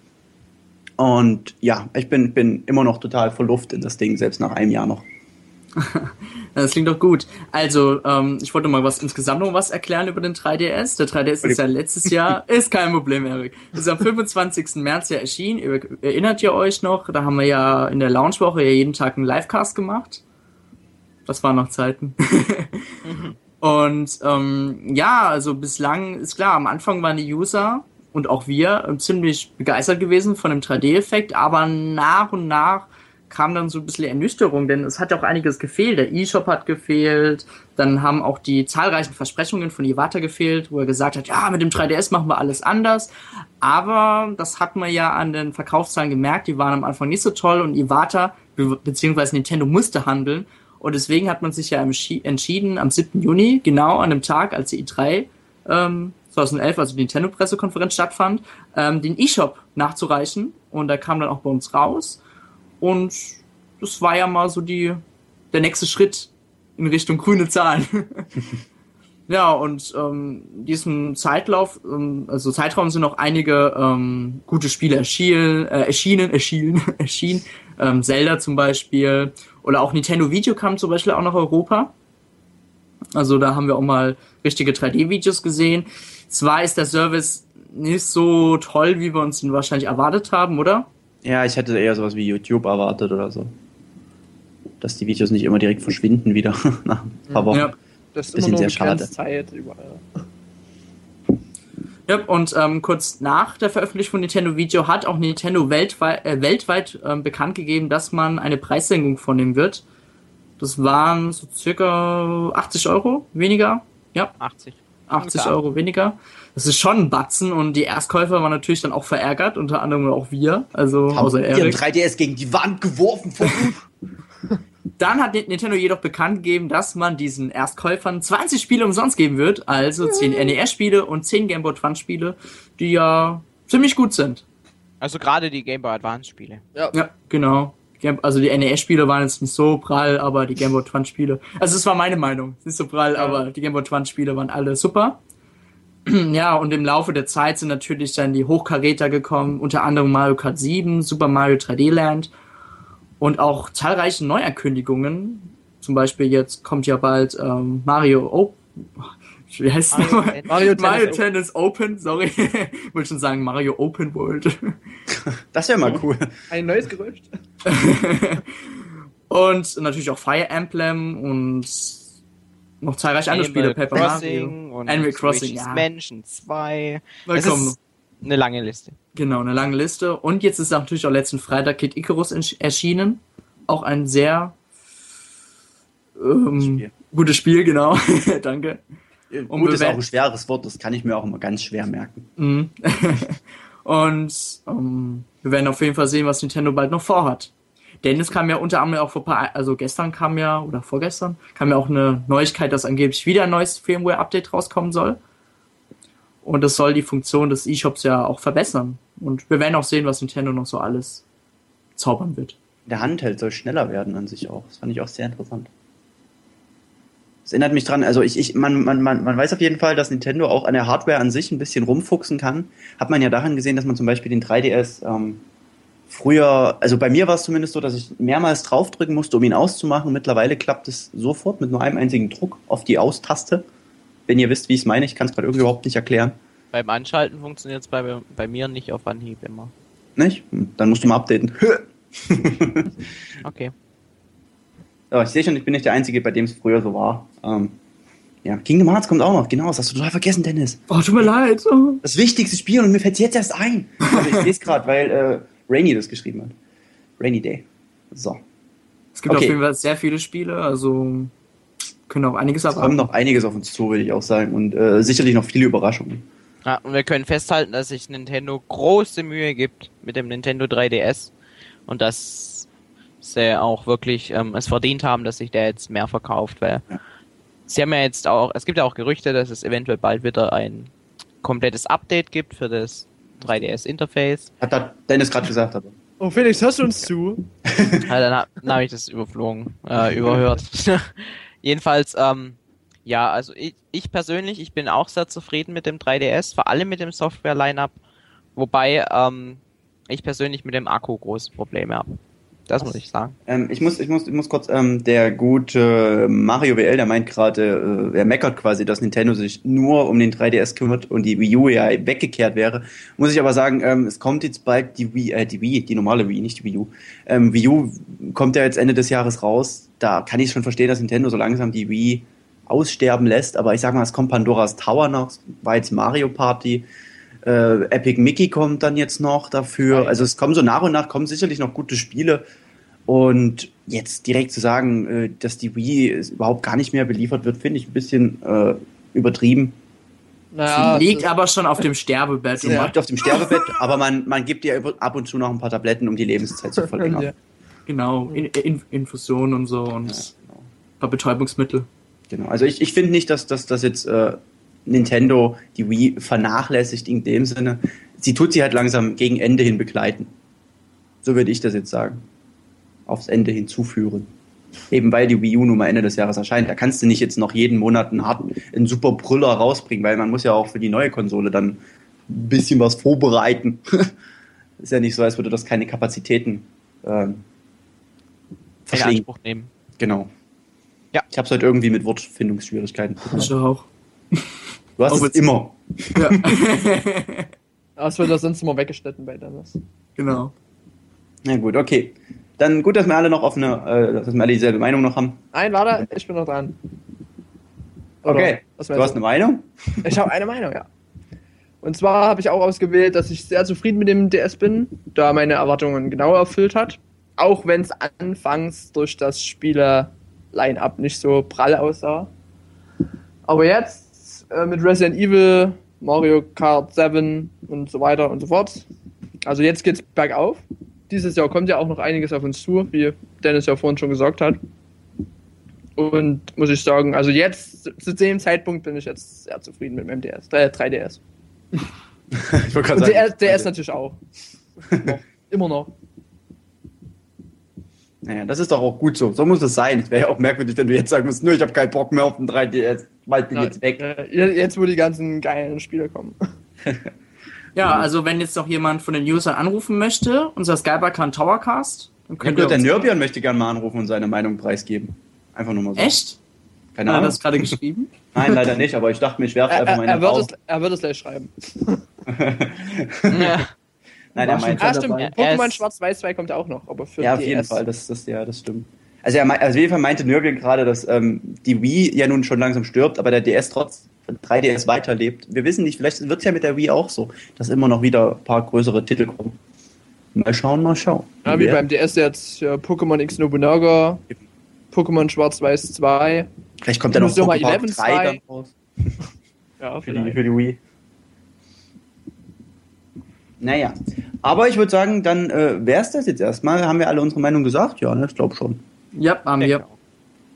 Und ja, ich bin, bin immer noch total verluft in das Ding, selbst nach einem Jahr noch. Das klingt doch gut. Also, ähm, ich wollte mal was insgesamt noch was erklären über den 3DS. Der 3DS ist ja letztes Jahr, ist kein Problem, Erik. Ist am 25. März ja erschienen. Ihr, erinnert ihr euch noch? Da haben wir ja in der Launchwoche ja jeden Tag einen Livecast gemacht. Das waren noch Zeiten. Und ähm, ja, also bislang ist klar, am Anfang waren die User und auch wir äh, ziemlich begeistert gewesen von dem 3D-Effekt, aber nach und nach kam dann so ein bisschen Ernüchterung, denn es hat auch einiges gefehlt. Der E-Shop hat gefehlt, dann haben auch die zahlreichen Versprechungen von Iwata gefehlt, wo er gesagt hat, ja, mit dem 3DS machen wir alles anders. Aber das hat man ja an den Verkaufszahlen gemerkt, die waren am Anfang nicht so toll und Iwata beziehungsweise Nintendo musste handeln. Und deswegen hat man sich ja entschieden, am 7. Juni, genau an dem Tag, als die E3 ähm, 2011, also die Nintendo-Pressekonferenz stattfand, ähm, den E-Shop nachzureichen. Und da kam dann auch bei uns raus. Und das war ja mal so die, der nächste Schritt in Richtung grüne Zahlen. ja, und ähm, diesem Zeitlauf, ähm, also Zeitraum sind noch einige ähm, gute Spiele erschienen, äh, erschienen, erschienen, erschienen. Ähm, Zelda zum Beispiel. Oder auch Nintendo Video kam zum Beispiel auch nach Europa. Also da haben wir auch mal richtige 3D-Videos gesehen. Zwar ist der Service nicht so toll, wie wir uns ihn wahrscheinlich erwartet haben, oder? Ja, ich hätte eher sowas wie YouTube erwartet oder so. Dass die Videos nicht immer direkt verschwinden wieder nach ein paar Wochen. Ja. Das ist Bisschen immer nur sehr schade. Zeit überall. Ja, und ähm, kurz nach der Veröffentlichung von Nintendo Video hat auch Nintendo weltweit, äh, weltweit ähm, bekannt gegeben, dass man eine Preissenkung vornehmen wird. Das waren so circa 80 Euro weniger. Ja, 80. 80 Klar. Euro weniger. Das ist schon ein Batzen und die Erstkäufer waren natürlich dann auch verärgert, unter anderem auch wir, also außer Haben ihren Erik. 3DS gegen die Wand geworfen Wut. Dann hat Nintendo jedoch bekannt gegeben, dass man diesen Erstkäufern 20 Spiele umsonst geben wird, also 10 NES-Spiele und 10 Game Boy Advance-Spiele, die ja ziemlich gut sind. Also gerade die Game Boy Advance-Spiele. Ja. ja, genau. Also die NES-Spiele waren jetzt nicht so prall, aber die Game Boy Advance-Spiele, also es war meine Meinung, nicht so prall, ja. aber die Game Boy Advance-Spiele waren alle super. ja, und im Laufe der Zeit sind natürlich dann die Hochkaräter gekommen, unter anderem Mario Kart 7, Super Mario 3D Land und auch zahlreiche Neuankündigungen. Zum Beispiel jetzt kommt ja bald ähm, Mario Open. Wie heißt Mario, Mario, Mario, Mario Tennis, Tennis Open, sorry. ich wollte schon sagen Mario Open World. Das wäre mal cool. Ein neues Gerücht. und natürlich auch Fire Emblem und noch zahlreiche andere Spiele. Paper Crossing Mario, und Animal Crossing, ja. Mansion 2. Es ist eine lange Liste. Genau, eine lange Liste. Und jetzt ist natürlich auch letzten Freitag Kid Icarus erschienen. Auch ein sehr ähm, Spiel. gutes Spiel, genau. Danke. Und Gut ist auch ein schweres Wort, das kann ich mir auch immer ganz schwer merken. Mhm. Und um, wir werden auf jeden Fall sehen, was Nintendo bald noch vorhat. Denn es kam ja unter anderem auch vor paar, also gestern kam ja, oder vorgestern, kam ja auch eine Neuigkeit, dass angeblich wieder ein neues Firmware-Update rauskommen soll. Und das soll die Funktion des eShops ja auch verbessern. Und wir werden auch sehen, was Nintendo noch so alles zaubern wird. Der Handheld soll schneller werden an sich auch. Das fand ich auch sehr interessant. Das erinnert mich dran, also ich, ich, man, man, man, man weiß auf jeden Fall, dass Nintendo auch an der Hardware an sich ein bisschen rumfuchsen kann. Hat man ja daran gesehen, dass man zum Beispiel den 3DS ähm, früher, also bei mir war es zumindest so, dass ich mehrmals draufdrücken musste, um ihn auszumachen. Mittlerweile klappt es sofort mit nur einem einzigen Druck auf die Aus-Taste. Wenn ihr wisst, wie ich es meine, ich kann es gerade irgendwie überhaupt nicht erklären. Beim Anschalten funktioniert es bei, bei mir nicht auf Anhieb immer. Nicht? Hm, dann musst du mal updaten. okay. So, ich sehe schon, ich bin nicht der Einzige, bei dem es früher so war. Ähm, ja, Kingdom Hearts kommt auch noch, genau, das hast du total vergessen, Dennis. Oh, tut mir leid. Das wichtigste Spiel und mir fällt es jetzt erst ein. Also ich sehe es gerade, weil äh, Rainy das geschrieben hat. Rainy Day. So. Es gibt okay. auf jeden Fall sehr viele Spiele, also können auch einiges erwarten. Es kommt noch einiges auf uns zu, würde ich auch sagen. Und äh, sicherlich noch viele Überraschungen. Ja, und wir können festhalten, dass sich Nintendo große Mühe gibt mit dem Nintendo 3DS und dass sie auch wirklich ähm, es verdient haben, dass sich der jetzt mehr verkauft, weil ja. sie haben ja jetzt auch, es gibt ja auch Gerüchte, dass es eventuell bald wieder ein komplettes Update gibt für das 3DS-Interface. Hat da Dennis gerade gesagt, aber. Oh, Felix, hörst du uns zu? ja, dann, hab, dann habe ich das überflogen, äh, überhört. Jedenfalls, ähm, ja, also ich, ich persönlich, ich bin auch sehr zufrieden mit dem 3DS, vor allem mit dem Software-Line-Up, wobei ähm, ich persönlich mit dem Akku große Probleme habe. Das Was? muss ich sagen. Ähm, ich, muss, ich, muss, ich muss kurz, ähm, der gute Mario WL, der meint gerade, äh, er meckert quasi, dass Nintendo sich nur um den 3DS kümmert und die Wii U ja weggekehrt wäre. Muss ich aber sagen, ähm, es kommt jetzt bald die Wii, äh, die Wii, die normale Wii, nicht die Wii U. Ähm, Wii U kommt ja jetzt Ende des Jahres raus. Da kann ich schon verstehen, dass Nintendo so langsam die Wii aussterben lässt. Aber ich sag mal, es kommt Pandoras Tower noch, war jetzt Mario Party. Äh, Epic Mickey kommt dann jetzt noch dafür. Also es kommen so nach und nach kommen sicherlich noch gute Spiele. Und jetzt direkt zu sagen, äh, dass die Wii überhaupt gar nicht mehr beliefert wird, finde ich ein bisschen äh, übertrieben. Naja, Sie liegt aber schon auf dem Sterbebett. Sie liegt auf dem Sterbebett, aber man, man gibt ihr ab und zu noch ein paar Tabletten, um die Lebenszeit zu verlängern. Ja. Genau, in, in, Infusion und so und ja, genau. ein paar Betäubungsmittel. Genau, also ich, ich finde nicht, dass, dass, dass jetzt äh, Nintendo die Wii vernachlässigt in dem Sinne. Sie tut sie halt langsam gegen Ende hin begleiten. So würde ich das jetzt sagen. Aufs Ende hinzuführen. Eben weil die Wii U nun mal Ende des Jahres erscheint. Da kannst du nicht jetzt noch jeden Monat einen, harten, einen super Brüller rausbringen, weil man muss ja auch für die neue Konsole dann ein bisschen was vorbereiten. ist ja nicht so, als würde das keine Kapazitäten ähm, in Anspruch nehmen. Genau. Ja. Ich habe es halt irgendwie mit Wortfindungsschwierigkeiten. Ich auch. Du hast auch es immer. Ja. das wird ja sonst immer weggeschnitten bei Dennis. Genau. Na gut, okay. Dann gut, dass wir alle noch offene, äh, dass wir alle dieselbe Meinung noch haben. Nein, warte, ich bin noch dran. Oder, okay. Du hast eine Meinung? Ich habe eine Meinung, ja. Und zwar habe ich auch ausgewählt, dass ich sehr zufrieden mit dem DS bin, da meine Erwartungen genau erfüllt hat. Auch wenn es anfangs durch das Spieler-Line-Up nicht so prall aussah. Aber jetzt äh, mit Resident Evil, Mario Kart 7 und so weiter und so fort. Also jetzt geht's bergauf dieses Jahr kommt ja auch noch einiges auf uns zu, wie Dennis ja vorhin schon gesagt hat. Und muss ich sagen, also jetzt, zu dem Zeitpunkt bin ich jetzt sehr zufrieden mit meinem DS, äh, 3DS. ich wollte gerade Und sagen. der, der ist natürlich auch. Noch. Immer noch. Naja, das ist doch auch gut so. So muss es sein. Es wäre ja auch merkwürdig, wenn du jetzt sagen musst, nur ich habe keinen Bock mehr auf den 3DS. Schmeiß den jetzt weg. Äh, Jetzt, wo die ganzen geilen Spiele kommen. Ja, also wenn jetzt noch jemand von den Usern anrufen möchte, unser Skype-Account Towercast, dann Ich könnt glaube, ihr der Nürbian möchte gerne mal anrufen und seine Meinung preisgeben. Einfach nur mal so. Echt? Keine Hat er Ahnung. das gerade geschrieben? Nein, leider nicht, aber ich dachte mir, ich werfe Er, einfach er, meine er, wird Faust. es, er wird es gleich schreiben. ja. Nein, er meint. Ah, stimmt. dabei. Pokémon Schwarz-Weiß 2 kommt ja auch noch, aber für Ja, auf DS. jeden Fall, das, das, ja, das stimmt. Also, er, also auf jeden Fall meinte Nürbian gerade, dass ähm, die Wii ja nun schon langsam stirbt, aber der DS trotz 3DS weiterlebt. Wir wissen nicht, vielleicht wird es ja mit der Wii auch so, dass immer noch wieder ein paar größere Titel kommen. Mal schauen, mal schauen. Ja, wie beim DS jetzt ja, Pokémon X Nobunaga, Pokémon Schwarz-Weiß 2. Vielleicht kommt ja noch Pokémon 11 3 dann raus Ja, für die, für die Wii. Naja, aber ich würde sagen, dann äh, wäre es das jetzt erstmal. Haben wir alle unsere Meinung gesagt? Ja, ne? ich glaube schon. Ja, haben wir.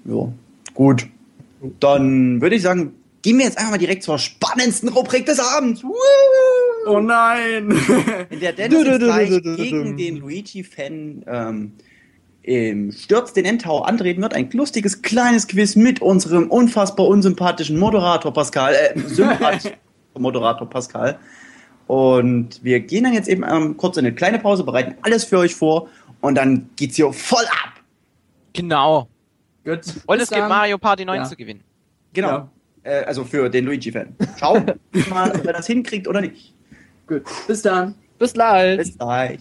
Ja, gut. Dann würde ich sagen, gehen wir jetzt einfach mal direkt zur spannendsten Rubrik des Abends. Woo! Oh nein! In der Dennis Du, du, gleich du, gegen den Luigi-Fan ähm, im Stürz den Endtower antreten wird. Ein lustiges kleines Quiz mit unserem unfassbar unsympathischen Moderator Pascal. Äh, sympathischen Moderator Pascal. Und wir gehen dann jetzt eben ähm, kurz in eine kleine Pause, bereiten alles für euch vor und dann geht's hier voll ab. Genau. Gut. Und es gibt. Mario Party 9 Ja. zu gewinnen. Genau. Ja. Äh, also für den Luigi-Fan. Schauen wir mal, ob er das hinkriegt oder nicht. Gut. Bis dann. Bis gleich. Bis gleich.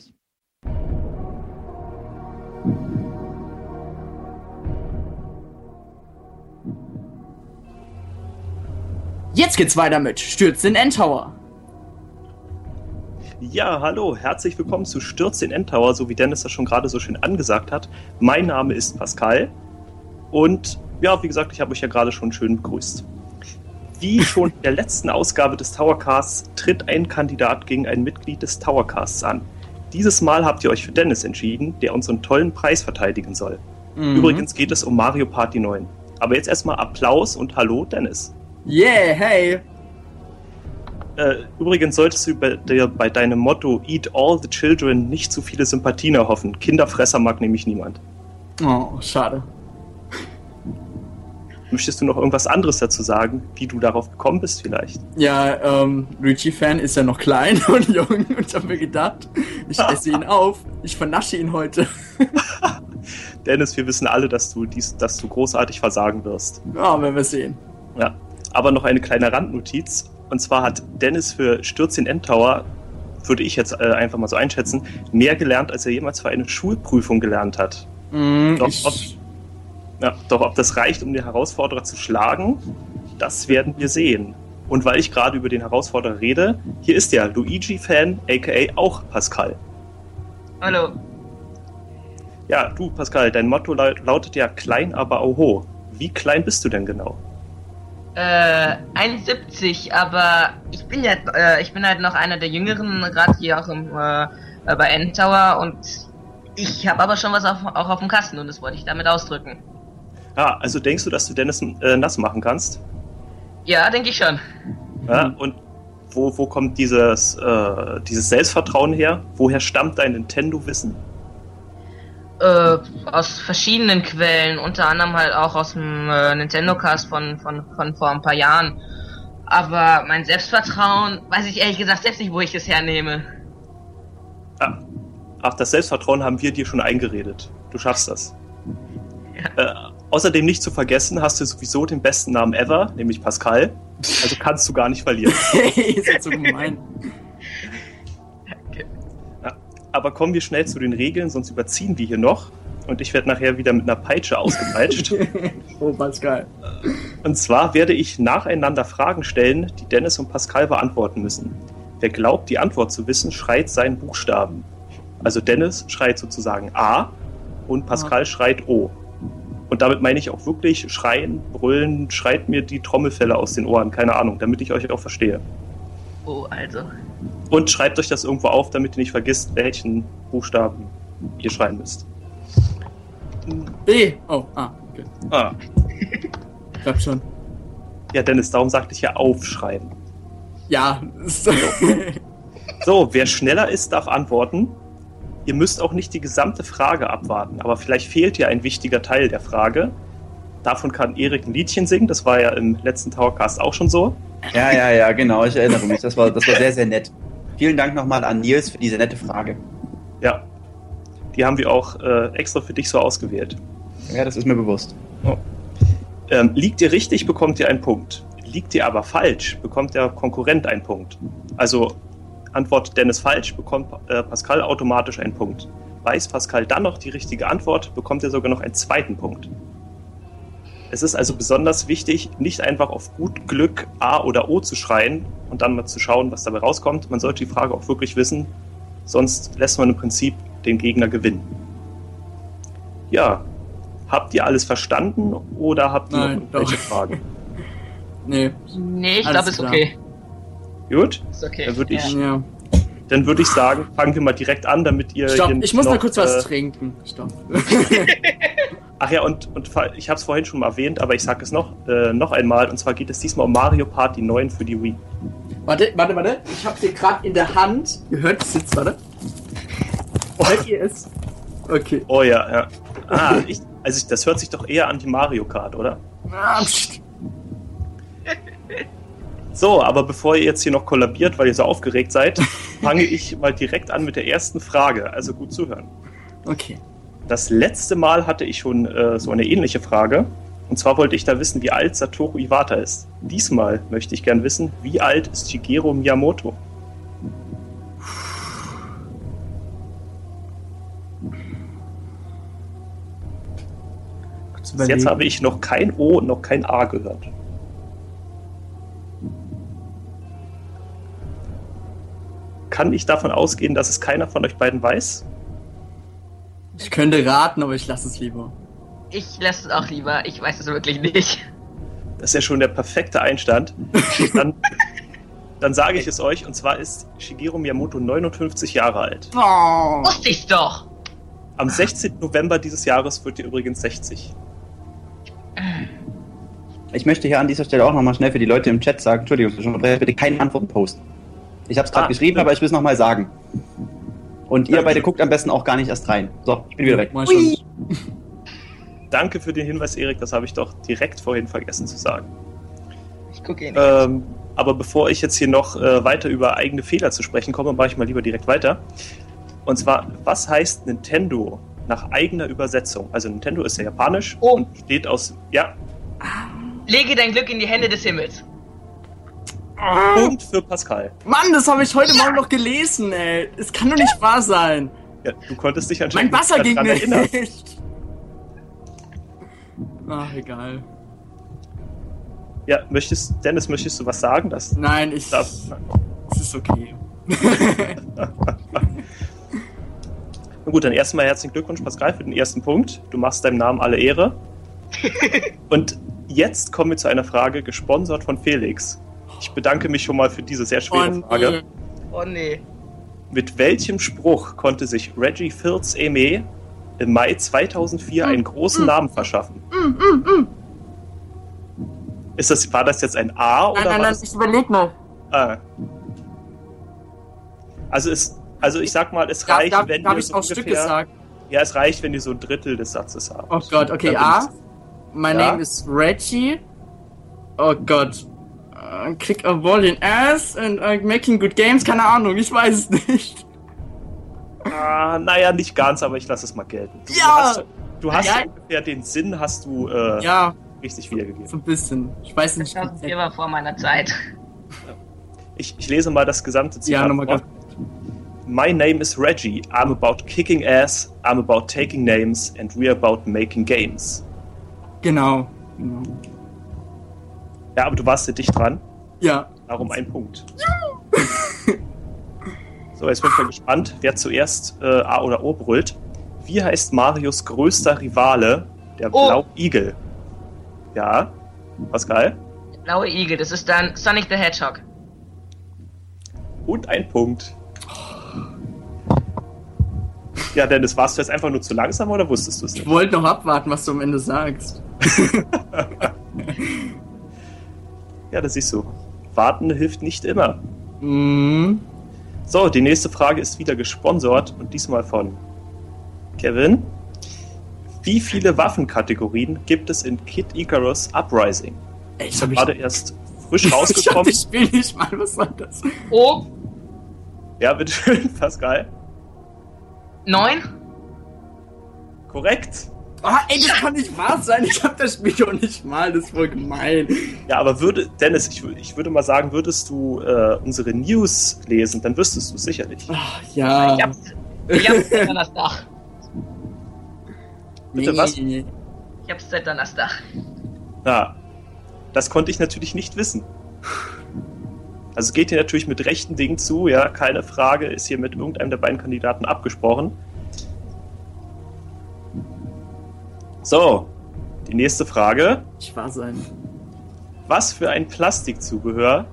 Jetzt geht's weiter mit Stürz den Endtower. Ja, hallo, herzlich willkommen zu Stürz den Endtower, so wie Dennis das schon gerade so schön angesagt hat. Mein Name ist Pascal und ja, wie gesagt, ich habe euch ja gerade schon schön begrüßt. Wie schon in der letzten Ausgabe des Towercasts tritt ein Kandidat gegen ein Mitglied des Towercasts an. Dieses Mal habt ihr euch für Dennis entschieden, der unseren tollen Preis verteidigen soll. Mhm. Übrigens geht es um Mario Party 9. Aber jetzt erstmal Applaus und Hallo Dennis. Yeah, hey. Äh, übrigens solltest du bei, der, bei deinem Motto Eat all the children nicht zu viele Sympathien erhoffen. Kinderfresser mag nämlich niemand. Oh, schade. Möchtest du noch irgendwas anderes dazu sagen, wie du darauf gekommen bist vielleicht? Ja, ähm, Luigi-Fan ist ja noch klein und jung und ich habe mir gedacht, ich esse ihn auf. Ich vernasche ihn heute. Dennis, wir wissen alle, dass du dies, dass du großartig versagen wirst. Ja, werden wir sehen. Ja. Aber noch eine kleine Randnotiz. Und zwar hat Dennis für Stürz in Endtower, würde ich jetzt äh, einfach mal so einschätzen, mehr gelernt, als er jemals für eine Schulprüfung gelernt hat. Mhm, Doch, ich, ob- Ja, doch ob das reicht, um den Herausforderer zu schlagen, das werden wir sehen. Und weil ich gerade über den Herausforderer rede, hier ist der Luigi-Fan, aka auch Pascal. Hallo. Ja, du Pascal, dein Motto laut- lautet ja klein, aber oho. Wie klein bist du denn genau? Äh, 1,70, aber ich bin ja, äh, ich bin halt noch einer der Jüngeren, gerade hier auch im, äh, äh, bei Endtower und ich habe aber schon was auf, auch auf dem Kasten und das wollte ich damit ausdrücken. Ah, also denkst du, dass du Dennis äh, nass machen kannst? Ja, denke ich schon. Ja, und wo, wo kommt dieses, äh, dieses Selbstvertrauen her? Woher stammt dein Nintendo-Wissen? Äh, aus verschiedenen Quellen, unter anderem halt auch aus dem äh, Nintendo Cast von, von, von vor ein paar Jahren. Aber mein Selbstvertrauen, weiß ich ehrlich gesagt selbst nicht, wo ich es hernehme. Ah, ach, das Selbstvertrauen haben wir dir schon eingeredet. Du schaffst das. Äh, außerdem nicht zu vergessen, hast du sowieso den besten Namen ever, nämlich Pascal. Also kannst du gar nicht verlieren. ist jetzt so gemein. Aber kommen wir schnell zu den Regeln, sonst überziehen wir hier noch. Und ich werde nachher wieder mit einer Peitsche ausgepeitscht. oh, Pascal. Und zwar werde ich nacheinander Fragen stellen, die Dennis und Pascal beantworten müssen. Wer glaubt, die Antwort zu wissen, schreit seinen Buchstaben. Also Dennis schreit sozusagen A und Pascal schreit O. Und damit meine ich auch wirklich schreien, brüllen, schreit mir die Trommelfälle aus den Ohren, keine Ahnung, damit ich euch auch verstehe. Oh, also. Und schreibt euch das irgendwo auf, damit ihr nicht vergisst, welchen Buchstaben ihr schreien müsst. B. Oh, ah, okay. Ah. Klappt schon. Ja, Dennis, darum sagte ich ja aufschreiben. Ja. So, wer schneller ist, darf antworten. Ihr müsst auch nicht die gesamte Frage abwarten, aber vielleicht fehlt ja ein wichtiger Teil der Frage. Davon kann Erik ein Liedchen singen, das war ja im letzten Towercast auch schon so. Ja, ja, ja, genau, ich erinnere mich. Das war, das war sehr, sehr nett. Vielen Dank nochmal an Nils für diese nette Frage. Ja. Die haben wir auch äh, extra für dich so ausgewählt. Ja, das ist mir bewusst. Ähm, liegt ihr richtig, bekommt ihr einen Punkt. Liegt ihr aber falsch, bekommt der Konkurrent einen Punkt. Also antwortet Dennis falsch, bekommt äh, Pascal automatisch einen Punkt. Weiß Pascal dann noch die richtige Antwort, bekommt er sogar noch einen zweiten Punkt. Es ist also besonders wichtig, nicht einfach auf gut Glück A oder O zu schreien und dann mal zu schauen, was dabei rauskommt. Man sollte die Frage auch wirklich wissen, sonst lässt man im Prinzip den Gegner gewinnen. Ja, habt ihr alles verstanden oder habt ihr Nein, noch irgendwelche doch. Fragen? nee. Nee, ich glaube, ist klar. okay. Gut, Ist okay. dann würde ich, Ja. dann würde ich sagen, fangen wir mal direkt an, damit ihr. Stopp, ich muss noch, mal kurz was äh, trinken. Stopp. Ach ja, und, und ich habe es vorhin schon mal erwähnt, aber ich sage es noch, äh, noch einmal. Und zwar geht es diesmal um Mario Party 9 für die Wii. warte, warte, warte. Ich hab's hier gerade in der Hand. Ihr hört es jetzt, warte. Hört ihr es? Okay. Oh ja, ja. Ah, ich, also ich, das hört sich doch eher an die Mario Kart, oder? Ah. So, aber bevor ihr jetzt hier noch kollabiert, weil ihr so aufgeregt seid, fange ich mal direkt an mit der ersten Frage. Also gut zuhören. Okay. Das letzte Mal hatte ich schon äh, so eine ähnliche Frage. Und zwar wollte ich da wissen, wie alt Satoru Iwata ist. Diesmal möchte ich gern wissen, wie alt ist Shigeru Miyamoto? Bis jetzt habe ich noch kein O und noch kein A gehört. Kann ich davon ausgehen, dass es keiner von euch beiden weiß? Ich könnte raten, aber ich lasse es lieber. Ich lasse es auch lieber. Ich weiß es wirklich nicht. Das ist ja schon der perfekte Einstand. Dann, dann sage ich es euch, und zwar ist Shigeru Miyamoto 59 Jahre alt. Oh. Wusste ich doch. Am 16. November dieses Jahres wird ihr übrigens 60. Ich möchte hier an dieser Stelle auch nochmal schnell für die Leute im Chat sagen, Entschuldigung, ich unterbreche, bitte keine Antworten posten. Ich habe es gerade Ah, geschrieben, ja. aber ich will es nochmal sagen. Und ihr Danke. beide guckt am besten auch gar nicht erst rein. So, ich bin wieder weg. Danke für den Hinweis, Erik, das habe ich doch direkt vorhin vergessen zu sagen. Ich gucke ihn. Ähm, aber bevor ich jetzt hier noch äh, weiter über eigene Fehler zu sprechen komme, mache ich mal lieber direkt weiter. Und zwar, was heißt Nintendo nach eigener Übersetzung? Also Nintendo ist ja japanisch Oh. und steht aus, ja, Lege dein Glück in die Hände des Himmels. Und für Pascal. Mann, das habe ich heute Morgen noch gelesen, ey. Es kann doch nicht wahr sein. Ja, du konntest dich Mein anscheinend Wasser nicht ging nicht. Ach, egal. Ja, möchtest, Dennis, möchtest du was sagen? Das Nein, ich. darf, Es ist okay. Na gut, dann erstmal herzlichen Glückwunsch, Pascal, für den ersten Punkt. Du machst deinem Namen alle Ehre. Und jetzt kommen wir zu einer Frage, gesponsert von Felix. Ich bedanke mich schon mal für diese sehr schwere Und, Frage. äh, Oh nee. Mit welchem Spruch konnte sich Reggie Fils Aimé im Mai 2004 einen großen Namen verschaffen? Ist das, war das jetzt ein A oder nein, nein, war nein, das ich überleg mal. Ah. Also es, also ich sag mal, es Da, reicht, da, wenn da ich so auch Stück ungefähr, gesagt. ja, es reicht, wenn ihr so ein Drittel des Satzes habt. Oh Gott, okay, A. My Ja. name is Reggie. Oh Gott. Uh, kick a ball in ass and uh, making good games. Keine Ahnung, ich weiß es nicht. ich- Ah, naja, nicht ganz, aber ich lasse es mal gelten. Du, Ja! du hast, du hast Ja. ungefähr den Sinn, hast du äh, Ja, richtig wiedergegeben. so ein bisschen. Ich weiß nicht. 2004 war vor meiner Zeit. Ich, ich lese mal das gesamte Zitat Ja, nochmal ganz. My name is Reggie. I'm about kicking ass. I'm about taking names, and we're about making games. Genau. genau. Ja, aber du warst ja dicht dran. Ja. Darum ein Punkt. so, jetzt bin ich mal gespannt, wer zuerst äh, A oder O brüllt. Wie heißt Marios größter Rivale, der O. Blau Igel? Ja, Pascal. Blaue Igel, das ist dann Sonic the Hedgehog. Und ein Punkt. Ja, Dennis, warst du jetzt einfach nur zu langsam oder wusstest du es Ich nicht? wollte noch abwarten, was du am Ende sagst. Ja, das siehst du. Warten hilft nicht immer. Mhm. So, die nächste Frage ist wieder gesponsert und diesmal von Kevin. Wie viele Waffenkategorien gibt es in Kid Icarus Uprising? Ey, ich Ist hab mich, gerade erst frisch ich rausgekommen. das Spiel nicht mal, was soll das? Oh, ja, bitteschön, Pascal. neun? Korrekt. Ah, ey, das kann nicht wahr sein. Ich hab das Spiel doch nicht mal. Das ist voll gemein. Ja, aber würde, Dennis, ich, ich würde mal sagen, würdest du äh, unsere News lesen, dann wüsstest du es sicherlich. Ach, ja. Ich hab's, ich hab's seit Donnerstag. Bitte was? nee. Ich hab's seit Donnerstag. Na, das konnte ich natürlich nicht wissen. Also geht hier natürlich mit rechten Dingen zu, ja, keine Frage, ist hier mit irgendeinem der beiden Kandidaten abgesprochen. So, die nächste Frage. Ich wahr sein. Was für ein Plastikzubehör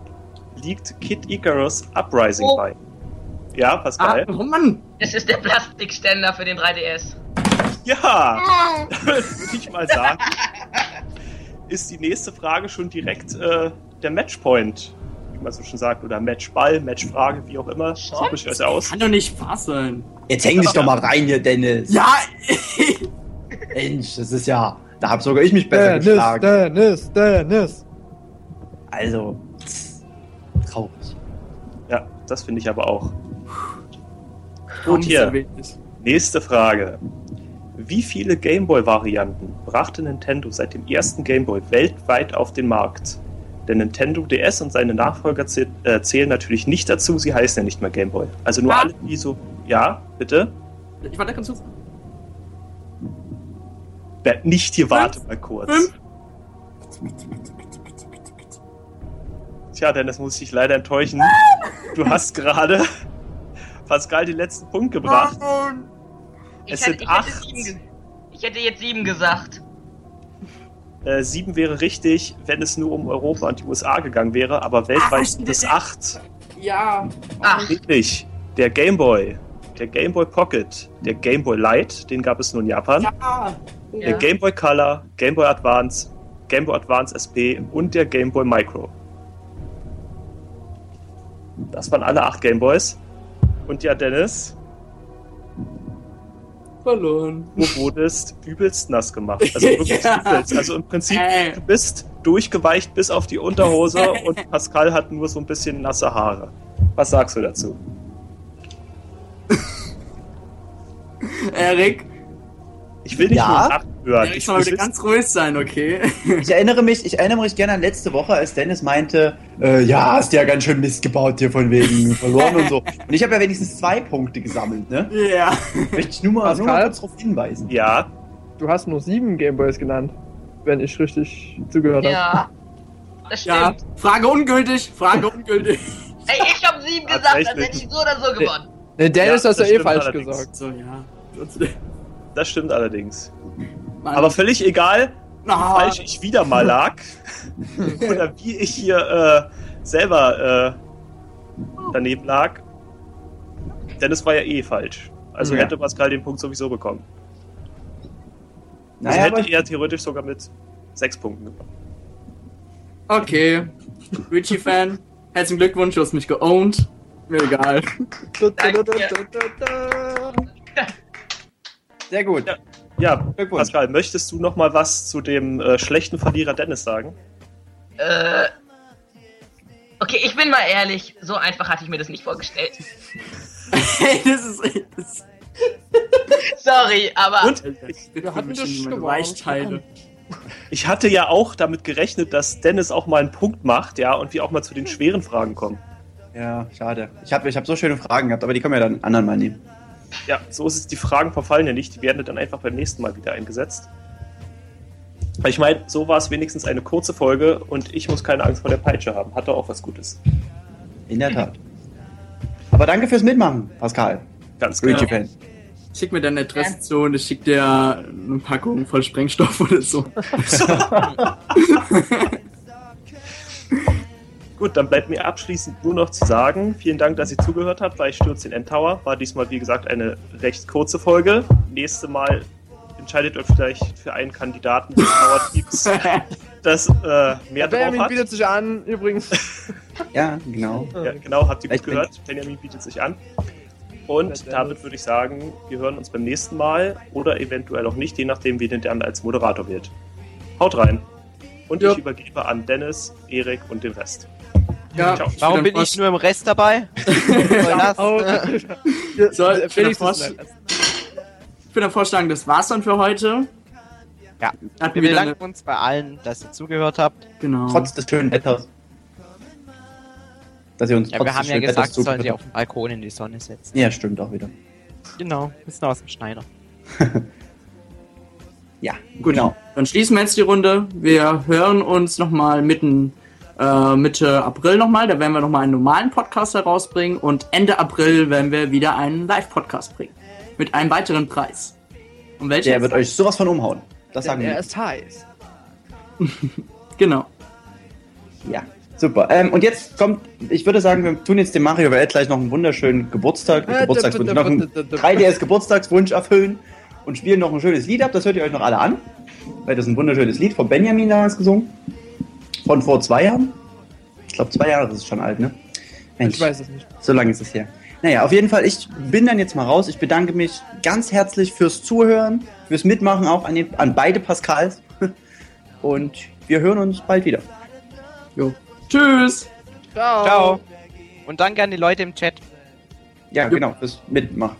liegt Kid Icarus Uprising Oh. bei? Ja, Ah, Pascal? oh Mann. Es ist der Plastikständer für den 3DS. Ja, würde ich mal sagen. Ist die nächste Frage schon direkt äh, der Matchpoint, wie man so schon sagt, oder Matchball, Matchfrage, wie auch immer. Schon? Suche ich euch aus. Kann doch nicht wahr sein. Jetzt häng dich doch mal rein hier, Dennis. Ja, Mensch, das ist ja. Da hab sogar ich mich besser Dennis, geschlagen. Dennis, Dennis. Also. pff, Traurig. Ja, das finde ich aber auch. Gut, hier. Nächste Frage. Wie viele Gameboy-Varianten brachte Nintendo seit dem ersten Gameboy weltweit auf den Markt? Der Nintendo DS und seine Nachfolger zäh äh, zählen natürlich nicht dazu, sie heißen ja nicht mehr Gameboy. Also nur Ah. alle, die so. Ja, bitte? Ich warte ganz kurz. Wer nicht hier, warte mal kurz. Fünf. Tja, Dennis muss ich dich leider enttäuschen. Du hast gerade Pascal den letzten Punkt gebracht. Ich Es hätte, sind ich, acht. hätte ich hätte jetzt sieben gesagt. Äh, sieben wäre richtig, wenn es nur um Europa und die USA gegangen wäre, aber weltweit sind es acht. Ja. Ach, Richtig. Der Game Boy, der Game Boy Pocket, der Game Boy Light, den gab es nur in Japan. Ja. Der ja. Game Boy Color, Game Boy Advance, Game Boy Advance SP und der Game Boy Micro. Das waren alle acht Game Boys. Und ja, Dennis, Verloren. du wurdest übelst nass gemacht. Also wirklich Ja. übelst. Also im Prinzip, Ey. du bist durchgeweicht bis auf die Unterhose und Pascal hat nur so ein bisschen nasse Haare. Was sagst du dazu? Erik, Ich will nicht Ja? nur nachhören. Erik Ich soll bitte ganz ruhig sein, okay? Ich erinnere mich, ich erinnere mich gerne an letzte Woche, als Dennis meinte, äh, ja, hast ja ganz schön Mist gebaut hier von wegen verloren und so. Und ich habe ja wenigstens zwei Punkte gesammelt, ne? Ja. Möchte ich nur mal, nur mal Pascal? kurz darauf hinweisen. Ja, Du hast nur sieben Gameboys genannt, wenn ich richtig zugehört habe. Ja. Das stimmt. Ja. Frage ungültig. Frage ungültig. Ey, ich hab sieben gesagt, dann hätte ich so oder so gewonnen. Ne, Dennis Ja, hast du eh falsch allerdings. gesagt. So, ja. Das stimmt allerdings. Mann. Aber völlig egal, wie Ah. falsch ich wieder mal lag. oder wie ich hier äh, selber äh, daneben lag. Denn es war ja eh falsch. Also Ja. hätte Pascal den Punkt sowieso bekommen. Also Naja, aber hätte er theoretisch sogar mit sechs Punkten gewonnen. Okay. Richie-Fan, herzlichen Glückwunsch, du hast mich geowned. Mir egal. Sehr gut. Ja. Ja. Pascal, möchtest du noch mal was zu dem äh, schlechten Verlierer Dennis sagen? Äh. Okay, ich bin mal ehrlich, so einfach hatte ich mir das nicht vorgestellt. Das ist. Das Sorry, aber Und Wir hatten das. Weichteile. ich hatte ja auch damit gerechnet, dass Dennis auch mal einen Punkt macht, ja, und wir auch mal zu den schweren Fragen kommen. Ja, schade. Ich habe ich hab so schöne Fragen gehabt, aber die können wir dann anderen mal nehmen. Ja, so ist es. Die Fragen verfallen ja nicht. Die werden dann einfach beim nächsten Mal wieder eingesetzt. Aber Ich meine, so war es wenigstens eine kurze Folge und ich muss keine Angst vor der Peitsche haben. Hat doch auch was Gutes. In der Tat. Aber danke fürs Mitmachen, Pascal. Ganz genau. Richie-Fan. Schick mir deine Adresse zu und ich schick dir eine Packung voll Sprengstoff oder so. Gut, dann bleibt mir abschließend nur noch zu sagen, vielen Dank, dass ihr zugehört habt bei Sturz in Endtower. War diesmal, wie gesagt, eine recht kurze Folge. Nächste Mal entscheidet euch vielleicht für einen Kandidaten des Tower Teams, das äh, mehr drauf Benjamin hat. bietet sich an, übrigens. Ja, genau. Ja, genau, habt ihr gut gehört. Benjamin bietet sich an. Und damit würde ich sagen, wir hören uns beim nächsten Mal oder eventuell auch nicht, je nachdem, wie den Dan als Moderator wählt. Haut rein. Und Ja. ich übergebe an Dennis, Erik und den Rest. Ja, Ciao. Warum bin ich nur im Rest dabei? Nett. Ich würde vorschlagen, das war's dann für heute. Ja. Hatten Wir wieder eine, bedanken uns bei allen, dass ihr zugehört habt. genau. Trotz des schönen Wetters. Dass ihr uns Ja, trotz wir haben ja gesagt, sollen sie auf den Balkon in die Sonne setzen. Ja, stimmt auch wieder. Genau, wissen aus dem Schneider. Ja, Gut, genau. dann schließen wir jetzt die Runde. Wir hören uns nochmal mitten äh, Mitte April nochmal. Da werden wir nochmal einen normalen Podcast herausbringen. Und Ende April werden wir wieder einen Live-Podcast bringen. Mit einem weiteren Preis. Und welcher? Der wird euch sowas von umhauen. Das sagen Denn wir. ist heiß. Genau. Ja, super. Ähm, und jetzt kommt, ich würde sagen, wir tun jetzt dem Mario Welt gleich noch einen wunderschönen Geburtstag, Äh, Geburtstagswunsch, noch einen d- d- 3DS-Geburtstagswunsch erfüllen und spielen noch ein schönes Lied ab. Das hört ihr euch noch alle an. Weil das ist ein wunderschönes Lied von Benjamin damals gesungen. Von vor zwei Jahren. Ich glaube, zwei Jahre ist es schon alt, ne? Mensch, Ich weiß es nicht. so lange ist es her. Naja, auf jeden Fall, ich bin dann jetzt mal raus. Ich bedanke mich ganz herzlich fürs Zuhören, fürs Mitmachen auch an, den, an beide Pascals. Und wir hören uns bald wieder. Jo. Tschüss. Ciao. Ciao. Und danke an die Leute im Chat. Ja, Jo. genau, fürs Mitmachen.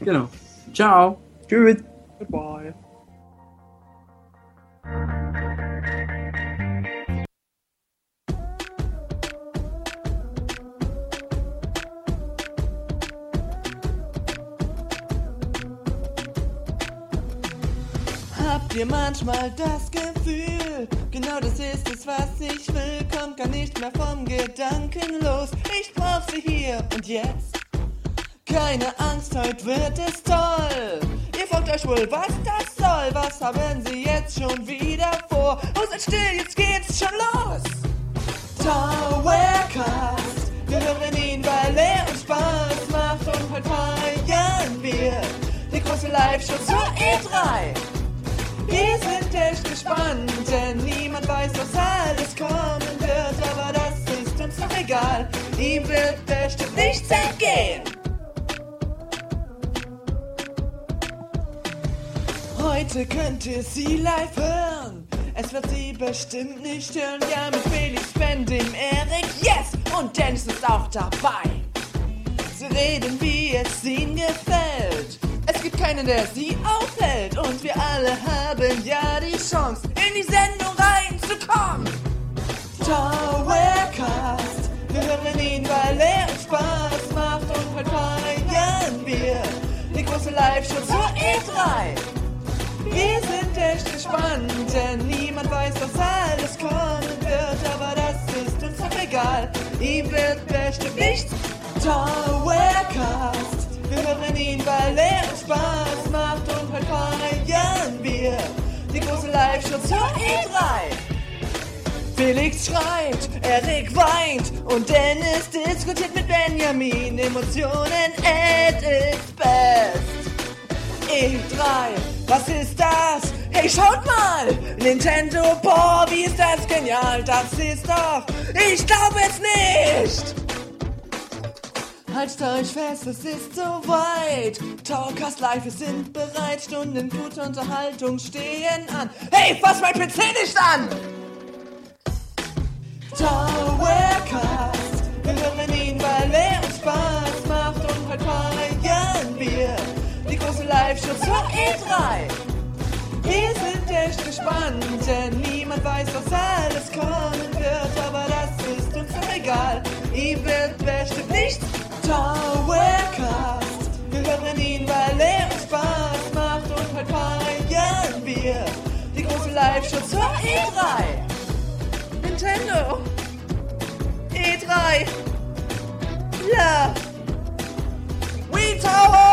Genau. Ciao. Tschüss. Goodbye. Ihr manchmal das Gefühl, genau das ist es, was ich will, kommt gar nicht mehr vom Gedanken los. Ich brauch sie hier und jetzt. Keine Angst, heute wird es toll. Ihr fragt euch wohl, was das soll. Was haben sie jetzt schon wieder vor? Oh, seid still, jetzt geht's schon los. Towercast, wir hören ihn, weil er uns Spaß macht und heute feiern wir die große Live-Show zur E3. Wir sind echt gespannt, denn niemand weiß, was alles kommen wird. Aber das ist uns doch egal, ihm wird bestimmt nichts entgehen. Heute könnt ihr sie live hören. Es wird sie bestimmt nicht stören. Ja, mit Felix, Ben, dem Erik, yes! Und Dennis ist auch dabei. Sie reden, wie es ihnen gefällt. Gibt keinen, der sie aufhält. Und wir alle haben ja die Chance, in die Sendung reinzukommen. Towercast, wir hören ihn, weil er Spaß macht. Und heute feiern wir die große Live-Show zur E3. Wir sind echt gespannt, denn niemand weiß, was alles kommen wird. Aber das ist uns doch egal, ihm wird bestimmt nichts. Towercast, wir hören ihn, weil er Spaß macht. Und heute feiern wir die große Live-Show zur E3. Felix schreit, Erik weint und Dennis diskutiert mit Benjamin. Emotionen at its best. E3, was ist das? Hey, schaut mal! Nintendo, boah, wie ist das genial! Das ist doch, ich glaube es nicht! Haltet euch fest, es ist soweit. Talkcast Live, wir sind bereit. Stunden gute Unterhaltung stehen an. Hey, fass mein PC nicht an! Towercast, wir hören ihn, weil er uns Spaß macht. Und heute feiern wir die große Live-Show zur E3. Wir sind echt gespannt, denn niemand weiß, was alles kommen wird. Aber das ist uns doch egal, ihm wird bestimmt nichts. schon zur E3. Nintendo. E3. Love. We Tower.